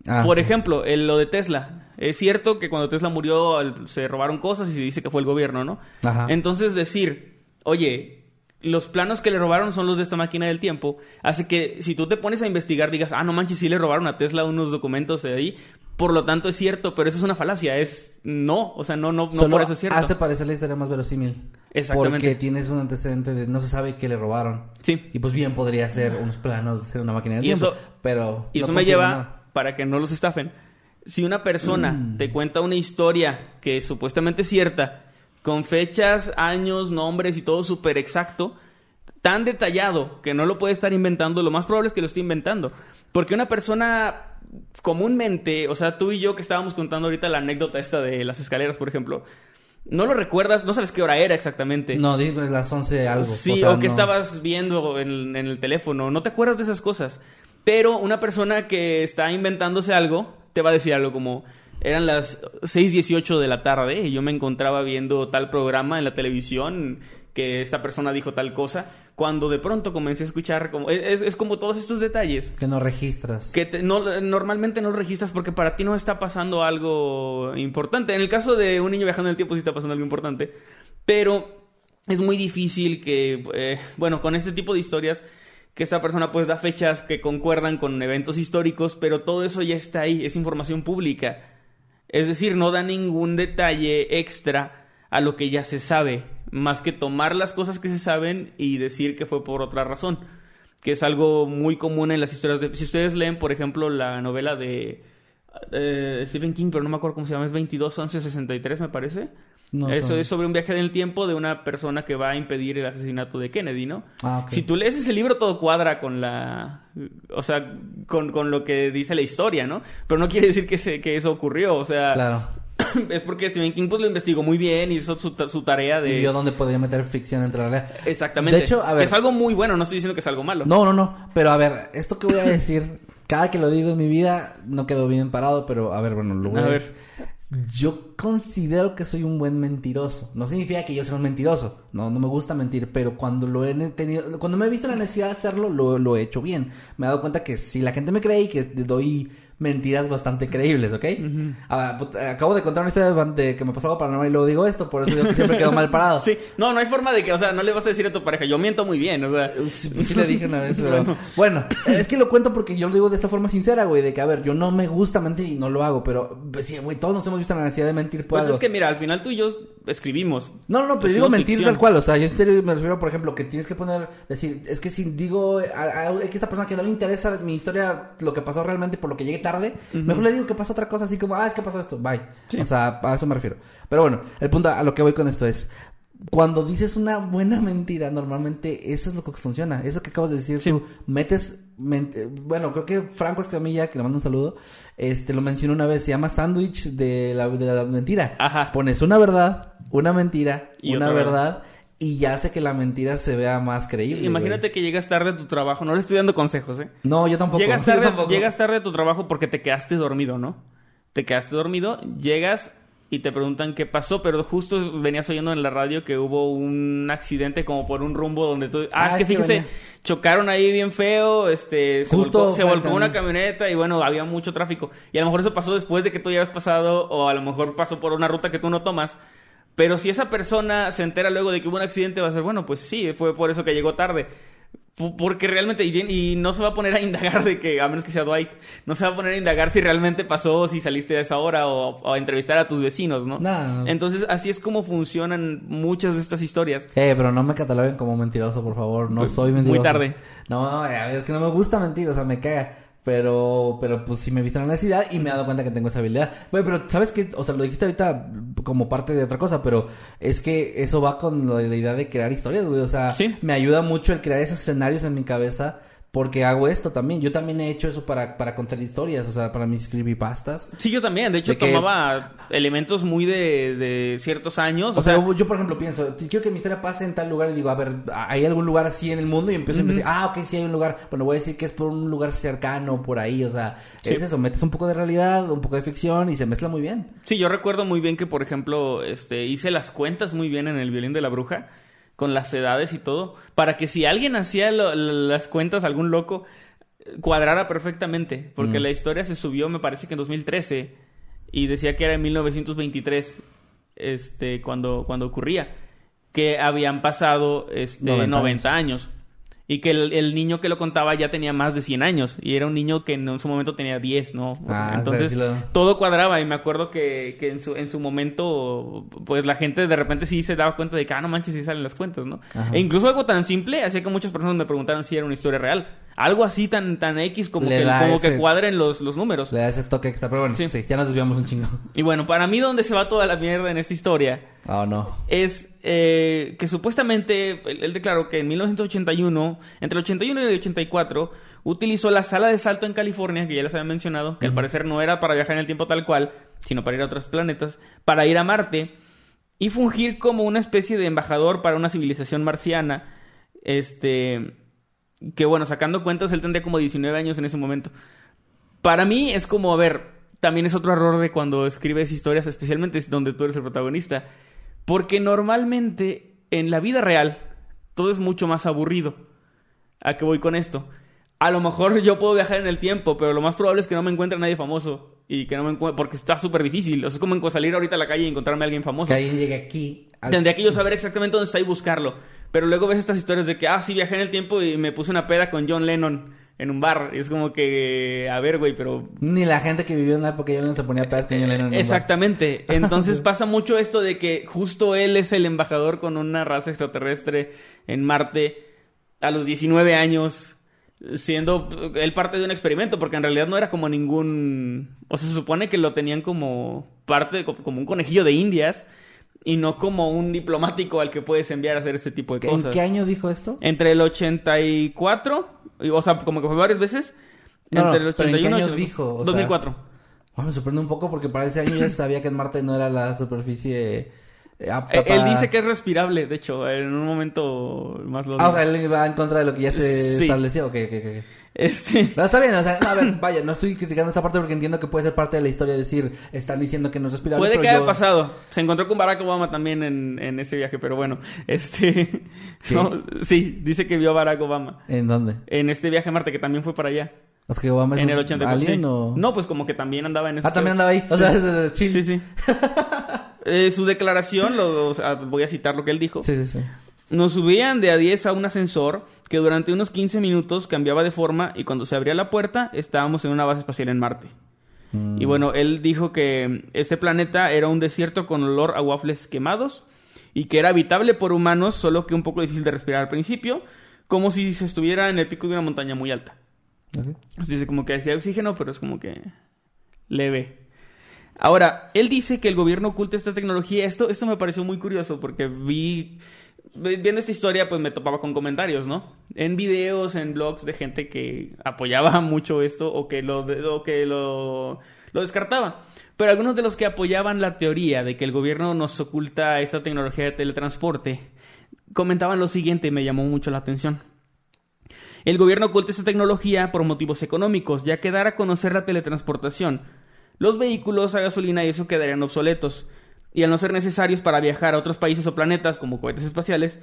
Ah,
Por
sí.
ejemplo, el, lo de Tesla. Es cierto que cuando Tesla murió se robaron cosas y se dice que fue el gobierno, ¿no?
Ajá.
Entonces decir, oye, los planos que le robaron son los de esta máquina del tiempo, hace que si tú te pones a investigar digas, ah, no manches, sí le robaron a Tesla unos documentos de ahí. Por lo tanto es cierto, pero eso es una falacia, es no, o sea, no, no, por eso es cierto.
hace parecer la historia más verosímil.
Exactamente.
Porque tienes un antecedente de no se sabe qué le robaron.
Sí.
Y pues bien podría ser unos planos de una máquina del
Y
tiempo.
eso-
pero.
Y
no
eso me lleva,
nada.
para que no los estafen, si una persona
Mm.
te cuenta una historia que es supuestamente cierta, con fechas, años, nombres y todo súper exacto, tan detallado que no lo puede estar inventando, lo más probable es que lo esté inventando. Porque una persona comúnmente, o sea, tú y yo que estábamos contando ahorita la anécdota esta de las escaleras, por ejemplo, no lo recuerdas, no sabes qué hora era exactamente.
No, dime las 11 algo.
Sí,
o,
o,
sea,
que
no-
estabas viendo en, en el teléfono. No te acuerdas de esas cosas. Pero una persona que está inventándose algo te va a decir algo como... Eran las 6.18 de la tarde y yo me encontraba viendo tal programa en la televisión que esta persona dijo tal cosa. Cuando de pronto comencé a escuchar como... Es, es como todos estos detalles
Que no registras.
que te- no, normalmente no registras porque para ti no está pasando algo importante. En el caso de un niño viajando en el tiempo sí está pasando algo importante. Pero es muy difícil que, eh, bueno, con este tipo de historias, que esta persona pues da fechas que concuerdan con eventos históricos, pero todo eso ya está ahí, es información pública. Es decir, no da ningún detalle extra a lo que ya se sabe, más que tomar las cosas que se saben y decir que fue por otra razón, que es algo muy común en las historias de... Si ustedes leen, por ejemplo, la novela de eh, Stephen King, pero no me acuerdo cómo se llama, es 22 11 63 me parece.
No,
Eso
son-
es sobre un viaje en el tiempo de una persona que va a impedir el asesinato de Kennedy, ¿no?
Ah.
Si tú lees ese libro todo cuadra con la... O sea, con, con lo que dice la historia, ¿no? Pero no quiere decir que, se, que eso ocurrió, o sea...
Claro. [coughs]
Es porque Stephen King pues lo investigó muy bien, hizo su, su tarea de...
Y vio dónde podía meter ficción entre la realidad.
Exactamente.
De hecho, a ver.
Es algo muy bueno, no estoy diciendo que es algo malo.
No, no, no. Pero a ver, esto que voy a decir, [coughs] cada que lo digo en mi vida, no quedo bien parado, pero a ver, bueno, lo voy
A
a,
ver.
Yo considero que soy un buen mentiroso. No significa que yo sea un mentiroso. No, no me gusta mentir, pero cuando lo he tenido, cuando me he visto la necesidad de hacerlo, lo, lo he hecho bien. Me he dado cuenta que si la gente me cree y que doy mentiras bastante creíbles, ¿ok? Ah, puta, acabo de contar una historia de, que me pasó algo paranormal y luego digo esto, por eso digo que siempre quedo mal parado. [laughs]
Sí, no, no hay forma de que, o sea, no le vas a decir a tu pareja, yo miento muy bien, o sea...
Sí, pues sí le dije una vez, [laughs] pero...
Bueno.
Bueno, [laughs] es que lo cuento porque yo lo digo de esta forma sincera, güey, de que, a ver, yo no me gusta mentir y no lo hago, pero, pues, sí, güey, todos nos hemos visto la necesidad de mentir por
Pues
algo.
es que mira, al final tú y yo escribimos.
No, no, no, pero digo mentir
ficción.
tal cual, o sea, yo en serio me refiero, por ejemplo, que tienes que poner, decir, es que si digo a, a- esta persona que no le interesa mi historia, lo que pasó realmente por lo que llegué tarde, mejor le digo que pasó otra cosa así como, ah, es que pasó esto, bye.
Sí.
O sea, a eso me refiero. Pero bueno, el punto a lo que voy con esto es, cuando dices una buena mentira, normalmente eso es lo que funciona. Eso que acabas de decir
Sí.
tú, metes, bueno, creo que Franco Escamilla, que le mando un saludo, este lo mencionó una vez, se llama sándwich de la, de la mentira.
Ajá.
Pones una verdad, una mentira,
Y
una verdad, y ya hace que la mentira se vea más creíble.
Imagínate
güey.
que llegas tarde a tu trabajo. No le estoy dando consejos, ¿eh?
No, yo tampoco.
Llegas [laughs] tarde,
tampoco.
llegas tarde a tu trabajo porque te quedaste dormido, ¿no? Te quedaste dormido, llegas y te preguntan qué pasó, pero justo venías oyendo en la radio que hubo un accidente como por un rumbo donde tú... Ah,
Ah,
es que
es que
fíjese,
venía.
chocaron ahí bien feo, este, se
Justo
volcó, se volcó una camioneta y bueno, había mucho tráfico. Y a lo mejor eso pasó después de que tú ya habías pasado o a lo mejor pasó por una ruta que tú no tomas. Pero si esa persona se entera luego de que hubo un accidente, va a ser, bueno, pues sí, fue por eso que llegó tarde. Porque realmente, y, no se va a poner a indagar de que, a menos que sea Dwight, no se va a poner a indagar si realmente pasó, si saliste a esa hora o, o a entrevistar a tus vecinos, ¿no?
No.
Entonces, así es como funcionan muchas de estas historias.
Eh, pero no me cataloguen como mentiroso, por favor. No
Pues,
soy
muy
mentiroso.
tarde.
No, ver, es que no me gusta mentir, o sea, me caga. Pero, pero pues sí me he visto la necesidad y me he dado cuenta que tengo esa habilidad. Bueno, pero ¿sabes qué? O sea, lo dijiste ahorita como parte de otra cosa, pero es que eso va con la idea de crear historias, güey. O sea,
Sí.
me ayuda mucho el crear esos escenarios en mi cabeza porque hago esto también. Yo también he hecho eso para, para contar historias, o sea, para mis creepypastas.
Sí, yo también. De hecho,
De que-
tomaba elementos muy de, de ciertos años.
O, sea, yo, por ejemplo pienso, si quiero que mi historia pase en tal lugar y digo, a ver, ¿hay algún lugar así en el mundo? Y empiezo a investigar, ah, ok, sí hay un lugar. Bueno, voy a decir que es por un lugar cercano, por ahí, o sea,
Sí.
es eso, metes un poco de realidad, un poco de ficción y se mezcla muy bien.
Sí, yo recuerdo muy bien que, por ejemplo, este, hice las cuentas muy bien en el violín de la bruja, con las edades y todo, para que si alguien hacía lo- las cuentas, algún loco, cuadrara perfectamente, porque
Mm.
la historia se subió, me parece que en 2013, y decía que era en 1923, este, cuando, cuando ocurría, que habían pasado, este,
90
90, años. Y que el, el niño que lo contaba ya tenía más de 100 años. Y era un niño que en su momento tenía 10, ¿no?
Ah,
Entonces,
sí lo-
todo cuadraba y me acuerdo que, que en, su, en su momento, pues la gente de repente sí se daba cuenta de que, ah, no manches, sí salen las cuentas, ¿no?
Ajá.
E incluso algo tan simple hacía que muchas personas me preguntaran si era una historia real. Algo así tan, tan X como,
Le
que, como que cuadren los, los números.
Le da ese toque extra, pero bueno,
Sí.
sí, ya nos desviamos un chingo.
Y bueno, para mí donde se va toda la mierda en esta historia
Oh, no.
es eh, que supuestamente él, él declaró que en 1981, entre el 81 y el 84, utilizó la sala de salto en California, que ya les había mencionado, que al parecer no era para viajar en el tiempo tal cual, sino para ir a otros planetas, para ir a Marte y fungir como una especie de embajador para una civilización marciana. Este. Que bueno, sacando cuentas, él tendría como 19 años en ese momento. Para mí es como, a ver, también es otro error de cuando escribes historias, especialmente donde tú eres el protagonista. Porque normalmente en la vida real todo es mucho más aburrido. ¿A qué voy con esto? A lo mejor yo puedo viajar en el tiempo, pero lo más probable es que no me encuentre nadie famoso. Y que no me encuentre... Porque está súper difícil. O sea, es como salir ahorita a la calle y encontrarme a alguien famoso.
Que alguien llegue aquí. al-
Tendría que yo saber exactamente dónde está y buscarlo. Pero luego ves estas historias de que, ah, sí, viajé en el tiempo y me puse una peda con John Lennon en un bar. Y es como que, a ver, güey, pero
Ni la gente que vivió en la época ya no se ponía pedas con John Lennon en un bar.
Exactamente. [laughs] Entonces pasa mucho esto de que justo él es el embajador con una raza extraterrestre en Marte a los 19 años, siendo él parte de un experimento, porque en realidad no era como ningún... O sea, se supone que lo tenían como parte, como un conejillo de indias y no como un diplomático al que puedes enviar a hacer este tipo de
¿En
cosas.
qué año dijo esto?
Entre el 84, y- o sea, como que fue varias veces.
No,
entre el
pero ¿en qué
81 y
año
84.
dijo? O sea,
2004.
Ah, me sorprende un poco porque para ese año ya sabía que en Marte no era la superficie eh, apta
Eh, Él
para-
dice que es respirable, de hecho, en un momento más lo
Ah, o sea, él va en contra de lo que ya se
Sí.
estableció. Ok, ok, ok.
Este,
Pero está bien, o sea, no, a ver, vaya, no estoy criticando esta parte porque entiendo que puede ser parte de la historia decir, están diciendo que no es respirable.
puede
pero
que haya pasado. Se encontró con Barack Obama también en, en ese viaje, pero bueno, este... no, sí, dice que vio a Barack Obama
¿En dónde?
en este viaje a Marte, que también fue para allá.
O sea, que Obama es
En el 84.
alien
sí.
o...
No, pues como que también andaba en ese...
Ah, también andaba ahí. O
Sí.
sea, chill.
Sí, sí. [laughs] Eh, su declaración, lo, o sea, voy a citar lo que él dijo.
Sí, sí, sí.
Nos subían de a 10 a un ascensor que durante unos 15 minutos cambiaba de forma y cuando se abría la puerta estábamos en una base espacial en Marte.
Mm.
Y bueno, él dijo que este planeta era un desierto con olor a waffles quemados y que era habitable por humanos, solo que un poco difícil de respirar al principio, como si se estuviera en el pico de una montaña muy alta. Dice como que hacía oxígeno, pero es como que leve. Ahora, él dice que el gobierno oculta esta tecnología. Esto, esto me pareció muy curioso porque vi viendo esta historia, pues me topaba con comentarios, ¿no? En videos, en blogs de gente que apoyaba [laughs] mucho esto o que lo, que lo, lo descartaba. Pero algunos de los que apoyaban la teoría de que el gobierno nos oculta esta tecnología de teletransporte comentaban lo siguiente y me llamó mucho la atención. El gobierno oculta esta tecnología por motivos económicos, ya que dar a conocer la teletransportación, los vehículos a gasolina y eso quedarían obsoletos y al no ser necesarios para viajar a otros países o planetas como cohetes espaciales,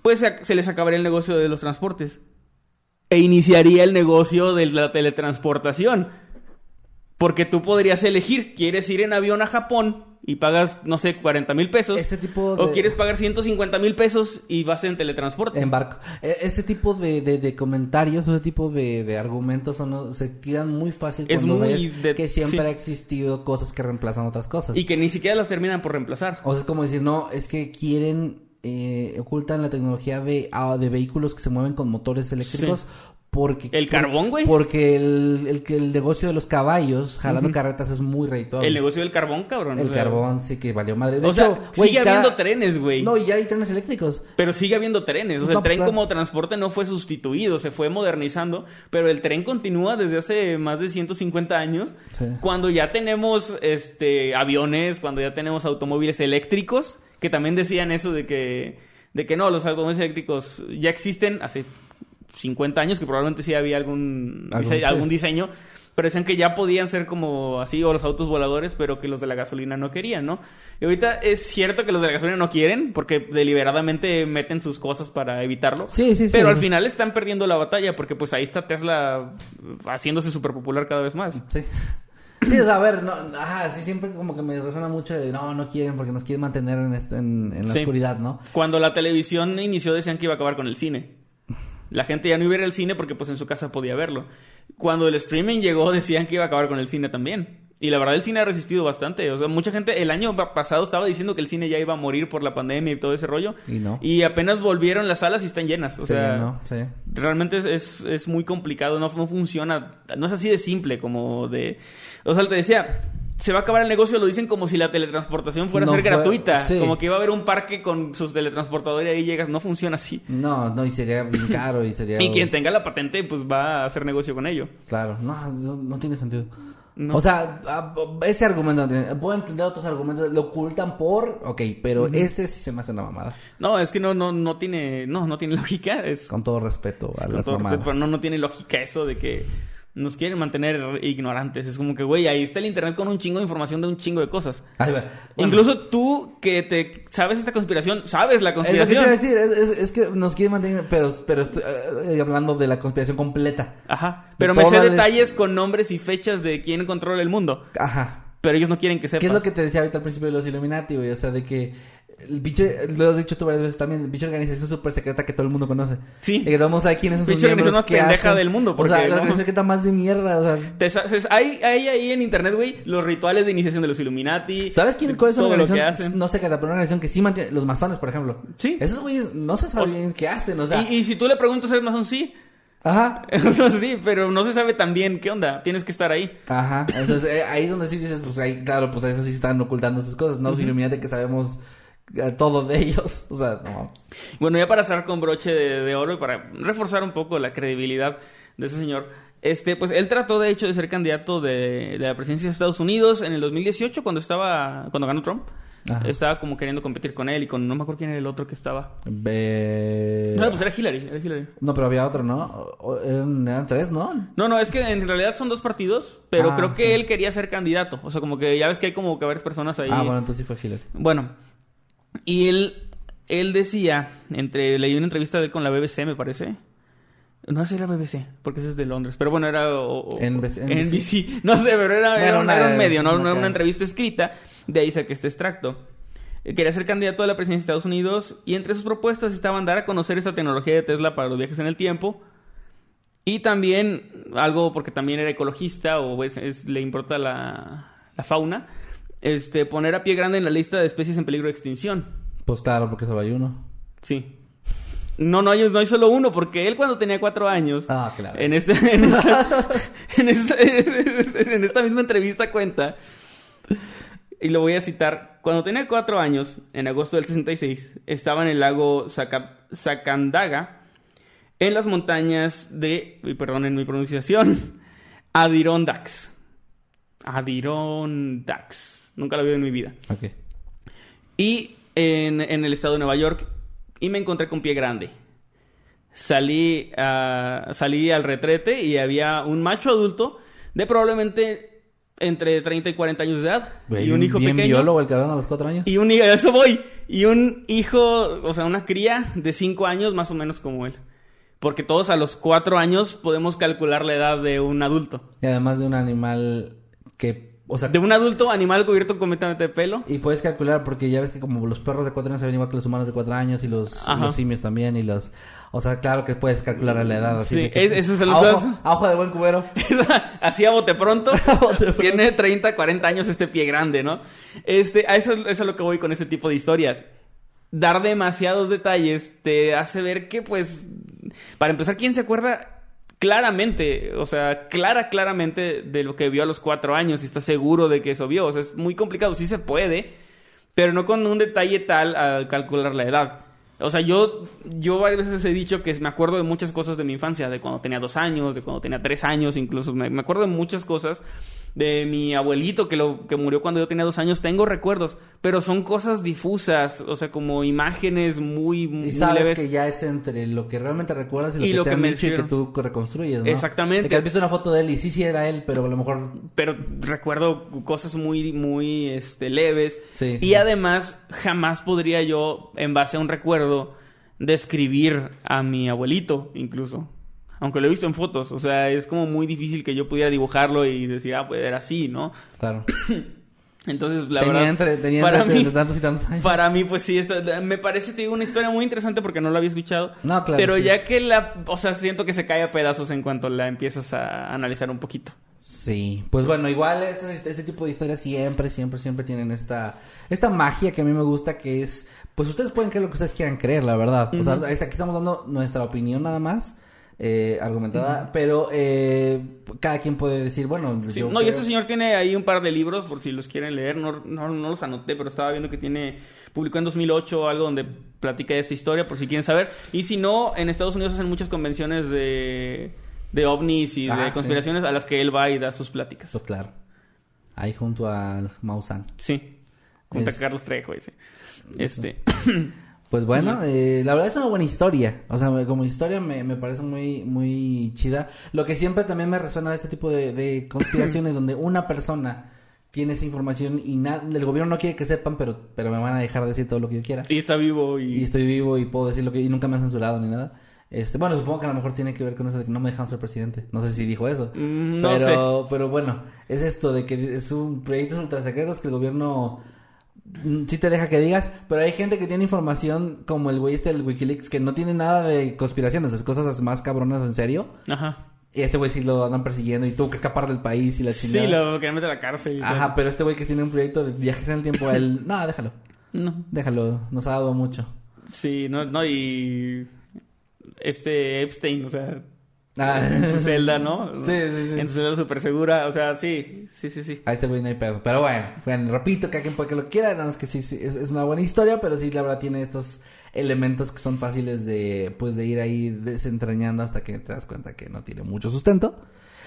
pues se les acabaría el negocio de los transportes. E iniciaría el negocio de la teletransportación. Porque tú podrías elegir, ¿quieres ir en avión a Japón y pagas, no sé, 40 mil pesos?
Ese tipo
O quieres pagar 150 mil pesos y vas en teletransporte.
En barco. E, ese tipo de, de, comentarios, ese tipo de, argumentos son, se quedan muy fácil cuando es ves que siempre ha existido cosas que reemplazan otras cosas.
Y que ni siquiera las terminan por reemplazar.
O sea, es como decir, no, es que quieren eh, ocultan la tecnología de, ah, de vehículos que se mueven con motores eléctricos porque...
¿El carbón, güey?
Porque el, el, el, negocio de los caballos jalando carretas es muy redituable.
El negocio del carbón, cabrón.
El carbón, sí que valió madre.
De o sea, sigue habiendo trenes, güey.
No, y ya hay trenes eléctricos.
Pero sigue habiendo trenes. O sea, el tren como transporte no fue sustituido, se fue modernizando. Pero el tren continúa desde hace más de 150 años. Cuando ya tenemos este aviones, cuando ya tenemos automóviles eléctricos, que también decían eso de que, de que no, los automóviles eléctricos ya existen hace 50 años, que probablemente sí había algún, algún, diseño, pero decían que ya podían ser como así, o los autos voladores, pero que los de la gasolina no querían, ¿no? Y ahorita es cierto que los de la gasolina no quieren, porque deliberadamente meten sus cosas para evitarlo.
Sí, sí, sí.
Pero al final están perdiendo la batalla, porque pues ahí está Tesla haciéndose súper popular cada vez más.
Sí. Sí, o sea, a ver, no, ajá, sí, siempre como que me resuena mucho de no, no quieren porque nos quieren mantener en, este, en, la oscuridad, ¿no?
Cuando la televisión inició decían que iba a acabar con el cine. La gente ya no iba a ir al cine porque pues en su casa podía verlo. Cuando el streaming llegó [laughs] decían que iba a acabar con el cine también. Y la verdad el cine ha resistido bastante. O sea, mucha gente el año pasado estaba diciendo que el cine ya iba a morir por la pandemia y todo ese rollo.
Y no.
Y apenas volvieron las salas y están llenas. O sea, realmente es, es, muy complicado. No, no funciona. No es así de simple como de... O sea, te decía, se va a acabar el negocio, lo dicen como si la teletransportación fuera a ser gratuita. Como que iba a haber un parque con sus teletransportadores y ahí llegas. No funciona así.
No, no, y sería bien caro y sería...
y quien tenga la patente, pues va a hacer negocio con ello.
Claro, no, no, tiene sentido. O sea, ese argumento Puedo entender otros argumentos. Lo ocultan por... Ok, pero ese sí se me hace una mamada.
No, es que no, no, no tiene... No, no tiene lógica. Es...
Con todo respeto a las mamadas.
pero no, no tiene lógica eso de que nos quieren mantener ignorantes. Es como que, güey, ahí está el internet con un chingo de información de un chingo de cosas. Incluso tú que te sabes esta conspiración, sabes la conspiración.
Es, decir, es, que nos quieren mantener, pero, pero estoy eh, hablando de la conspiración completa.
Ajá. Pero me sé detalles con nombres y fechas de quién controla el mundo.
Ajá.
Pero ellos no quieren que sepas.
¿Qué es lo que te decía ahorita al principio de los Illuminati, güey? O sea, de que el pinche, lo has dicho tú varias veces también, el pinche organización súper secreta que todo el mundo conoce.
Sí.
Y que todo el mundo sabe quiénes son
sus miembros. más pendeja del mundo.
Porque, o sea, la organización secreta más de mierda, o
sea. hay, hay ahí en internet, güey, los rituales de iniciación de los Illuminati.
¿Sabes quién, cuál es una organización? No sé qué, pero una organización que sí mantiene, los masones, por ejemplo.
Sí.
Esos güeyes no se sabe bien qué hacen, o sea.
Y, y si tú le preguntas, ¿eres masón? Sí.
Ajá. [laughs]
sí, pero no se sabe tan bien qué onda. Tienes que estar ahí.
Ajá. Entonces, eh, ahí es donde sí dices, pues ahí, claro, pues a eso sí están ocultando sus cosas. No los Illuminati que sabemos todos de ellos. [laughs] O sea, no
Bueno, ya para cerrar con broche de, oro y para reforzar un poco la credibilidad de ese señor. Este, pues él trató de hecho de ser candidato de, la presidencia de Estados Unidos en el 2018 cuando estaba, cuando ganó Trump. Estaba como queriendo competir con él y con no me acuerdo quién era el otro que estaba. No, pues era Hillary, era Hillary.
No, pero había otro, ¿no? Eran, tres, ¿no?
No, no, es que en realidad son dos partidos, pero ah, creo que él quería ser candidato. O sea, como que ya ves que hay como que varias personas ahí.
Ah, bueno, entonces sí fue Hillary.
Bueno, y él, él decía, entre leí una entrevista de él con la BBC, me parece. No sé, la BBC, porque ese es de Londres. Pero bueno, era NBC. [laughs] No sé, pero era, era, un medio, no era una entrevista escrita. De ahí saqué este extracto. Eh, quería ser candidato a la presidencia de Estados Unidos y entre sus propuestas estaban dar a conocer esta tecnología de Tesla para los viajes en el tiempo. Y también algo porque también era ecologista o es, le importa la, la fauna este, poner a pie grande en la lista de especies en peligro de extinción.
Pues claro, porque solo hay uno.
Sí. No, no hay, no hay solo uno, porque él cuando tenía cuatro años,
ah, claro.
en, este, [laughs] en, esta, en, esta, en, esta, misma entrevista cuenta Y lo voy a citar. Cuando tenía cuatro años, en agosto del 66, estaba en el lago Saca- Sacandaga, en las montañas de, y perdonen mi pronunciación, Adirondacks. Adirondacks. Nunca lo vi en mi vida.
Ok.
Y en, en el estado de Nueva York. Y me encontré con pie grande. Salí, a- salí al retrete y había un macho adulto de probablemente entre 30 y 40 años de edad. Y un hijo
bien
pequeño.
biólogo el cabrón a los cuatro años.
Y un hijo, eso voy. Y un hijo, o sea, una cría de 5 años más o menos como él. Porque todos a los 4 años podemos calcular la edad de un adulto.
Y además de un animal que, o sea,
De un adulto animal cubierto completamente de pelo.
y puedes calcular porque ya ves que como los perros de cuatro años se ven igual que los humanos de cuatro años y los, simios también y los, o sea, claro que puedes calcular a la edad. Así
Sí,
de que-
es- eso se los
a ojo,
cosas.
a ojo de buen cubero. [laughs]
Así a bote pronto. [laughs]
bote pronto.
Tiene 30, 40 años este pie grande, ¿no? Este, a eso, eso es lo que voy con este tipo de historias. Dar demasiados detalles te hace ver que, pues, para empezar, ¿quién se acuerda claramente, o sea, clara, claramente de lo que vio a los cuatro años y está seguro de que eso vio? O sea, es muy complicado, sí se puede, pero no con un detalle tal a calcular la edad. O sea, yo, yo varias veces he dicho que me acuerdo de muchas cosas de mi infancia, de cuando tenía dos años, de cuando tenía tres años, incluso. Me, me acuerdo de muchas cosas de mi abuelito que, lo, que murió cuando yo tenía dos años. Tengo recuerdos, pero son cosas difusas, o sea, como imágenes muy, muy
Y sabes
leves.
que ya es entre lo que realmente recuerdas y lo
Y
que
lo
te
que
han
me
dicho y que
dijeron.
tú reconstruyes, ¿no?
Exactamente.
De que has visto una foto de él y sí, sí era él, pero a lo mejor...
pero recuerdo cosas muy, muy este, leves.
Sí, sí,
y además, jamás podría yo, en base a un recuerdo, describir a mi abuelito, incluso. Aunque lo he visto en fotos. O sea, es como muy difícil que yo pudiera dibujarlo y decir, ah, pues era así, ¿no?
Claro. [clears throat]
Entonces, la
tenía
verdad.
entre, tenía
para,
entre,
mí,
entre tantos y tantos años.
para mí, pues sí, me parece, te digo, una historia muy interesante porque no la había escuchado.
No, claro,
Pero
sí.
ya que la. O sea, siento que se cae a pedazos en cuanto la empiezas a analizar un poquito.
Sí, pues bueno, igual este, este tipo de historias siempre, siempre, siempre tienen esta, esta magia que a mí me gusta, que es, pues ustedes pueden creer lo que ustedes quieran creer, la verdad. O sea, es- aquí estamos dando nuestra opinión nada más, eh, argumentada, pero eh, cada quien puede decir, bueno,
Sí,
yo
no, y este señor tiene ahí un par de libros por si los quieren leer. No, no, no los anoté, pero estaba viendo que tiene. Publicó en 2008 algo donde platica de esta historia, por si quieren saber. Y si no, en Estados Unidos hacen muchas convenciones de, de ovnis y
Ah,
de
sí.
conspiraciones a las que él va y da sus pláticas.
Pues claro, ahí junto al Mausan.
Sí. Junto
Es-
a Carlos Trejo, ese. Este. [clears throat]
Pues bueno, eh, la verdad es una buena historia. O sea, como historia me, me parece muy, muy chida. Lo que siempre también me resuena de este tipo de, de [coughs] conspiraciones donde una persona tiene esa información y na- el gobierno no quiere que sepan, pero, pero me van a dejar decir todo lo que yo quiera.
y está vivo y.
Y estoy vivo y puedo decir lo que... Y nunca me han censurado ni nada. Este, bueno, supongo que a lo mejor tiene que ver con eso de que no me dejan ser presidente. No sé si dijo eso.
Mm, no
pero, pero bueno, es esto de que es un proyectos ultra secretos que el gobierno sí te deja que digas, pero hay gente que tiene información como el güey este del Wikileaks que no tiene nada de conspiraciones, es cosas más cabronas en serio.
Ajá.
Y ese güey sí lo andan persiguiendo y tuvo que escapar del país y la
Sí,
chingada.
lo querían meter a la cárcel. y.
Ajá, pero este güey que tiene un proyecto de viajes en el tiempo, él, [laughs] no, déjalo.
No.
Déjalo, nos ha dado mucho.
Sí, no, no, y. Este Epstein, o sea.
Ah. [laughs]
En su celda, ¿no?
Sí, sí, sí.
En su celda súper segura, o sea, sí, sí, sí, sí.
A este güey no hay pedo. Pero bueno, bueno, repito, que quien puede que lo quiera. Nada más que sí, sí, es, es una buena historia, pero sí, la verdad, tiene estos elementos que son fáciles de, pues, de ir ahí desentrañando hasta que te das cuenta que no tiene mucho sustento.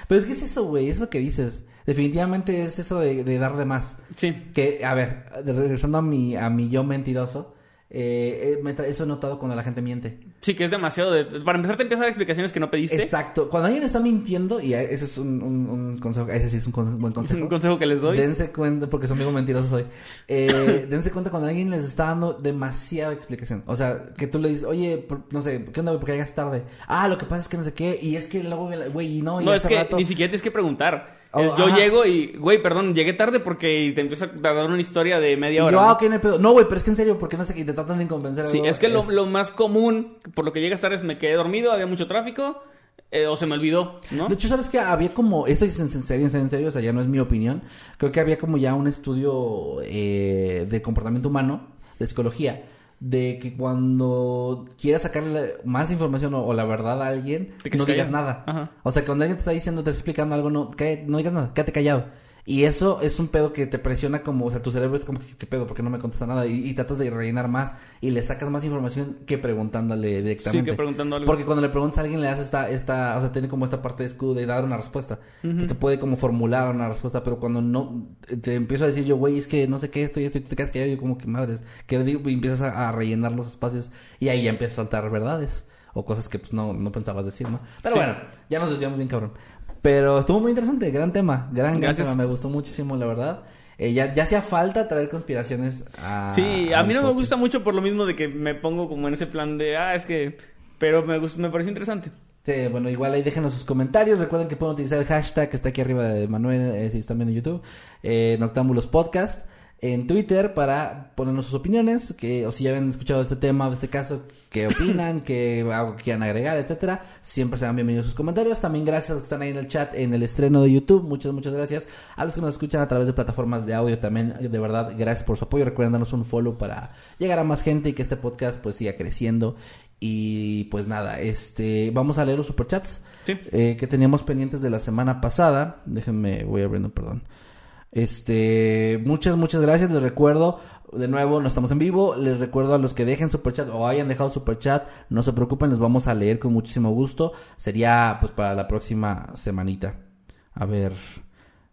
Pero es que es eso, güey, eso que dices. Definitivamente es eso de, de dar de más.
Sí.
Que, a ver, regresando a mi, a mi yo mentiroso, eh, eh, eso he notado cuando la gente miente.
Sí, que es demasiado. de- Para empezar, te empiezan a dar explicaciones que no pediste.
Exacto. Cuando alguien está mintiendo, y ese es un, un- un consejo, ese sí es un buen consejo.
Un consejo que les doy.
Dense cuenta, porque son amigos mentirosos hoy. Eh, [laughs] dense cuenta cuando alguien les está dando demasiada explicación. O sea, que tú le dices, oye, por- no sé, ¿qué onda, güey? ¿Por qué llegas tarde? Ah, lo que pasa es que no sé qué. Y es que luego, güey, y no, y
No, es que
rato-
ni siquiera tienes que preguntar.
Oh,
yo
ajá.
llego y, güey, perdón, llegué tarde porque te empieza a dar una historia de
Y
media
yo,
hora.
ah,
¿no?
pedo. No, güey, pero es que en serio, porque no sé qué, te tratan de convencer.
Sí, es que lo, lo más común, por lo que llegas tarde, es me quedé dormido, había mucho tráfico, eh, o se me olvidó, ¿no?
De hecho, ¿sabes que Había como, esto es en serio, en serio, en serio, o sea, ya no es mi opinión. Creo que había como ya un estudio eh, de comportamiento humano, de psicología, de que cuando quieras sacarle más información o, o la verdad a alguien, no digas nada.
Ajá.
O sea, cuando alguien te está diciendo, te está explicando algo, no, no digas nada, quédate callado. Y eso es un pedo que te presiona como, o sea, tu cerebro es como, ¿qué, pedo? ¿Por qué no me contesta nada? Y, y tratas de rellenar más y le sacas más información que preguntándole directamente.
Sí, que preguntando algo.
Porque cuando le preguntas a alguien le das esta, esta, o sea, tiene como esta parte de escudo de dar una respuesta. Que te puede como formular una respuesta, pero cuando no, te empiezo a decir yo, güey, es que no sé qué, esto y esto, y tú te quedas que yo como que madres, que digo, y empiezas a, a rellenar los espacios y ahí ya empiezas a soltar verdades o cosas que pues no, no pensabas decir, ¿no? Pero
Sí.
bueno, ya nos desviamos bien cabrón. Pero estuvo muy interesante, gran tema, gran, gran tema, me gustó muchísimo, la verdad. Eh, ya, ya hacía falta traer conspiraciones a...
Sí, a mí no me gusta mucho por lo mismo de que me pongo como en ese plan de, ah, es que... Pero me, gust- me pareció interesante.
Sí, bueno, igual ahí déjenos sus comentarios. Recuerden que pueden utilizar el hashtag que está aquí arriba de Manuel, eh, si están viendo YouTube, eh, Noctámbulos Podcast, en Twitter para ponernos sus opiniones, que, o si ya habían escuchado este tema, este caso, qué opinan, qué algo que quieran agregar, etcétera. Siempre serán bienvenidos sus comentarios. También gracias a los que están ahí en el chat, en el estreno de YouTube. Muchas, muchas gracias. A los que nos escuchan a través de plataformas de audio también, de verdad, gracias por su apoyo. Recuerden darnos un follow para llegar a más gente y que este podcast pues siga creciendo. Y pues nada, este, vamos a leer los superchats
Sí.
eh, que teníamos pendientes de la semana pasada. Déjenme, voy abriendo, perdón. Este, muchas, muchas gracias. Les recuerdo, de nuevo, no estamos en vivo. Les recuerdo a los que dejen superchat o hayan dejado superchat, no se preocupen, les vamos a leer con muchísimo gusto. Sería, pues, para la próxima semanita. A ver,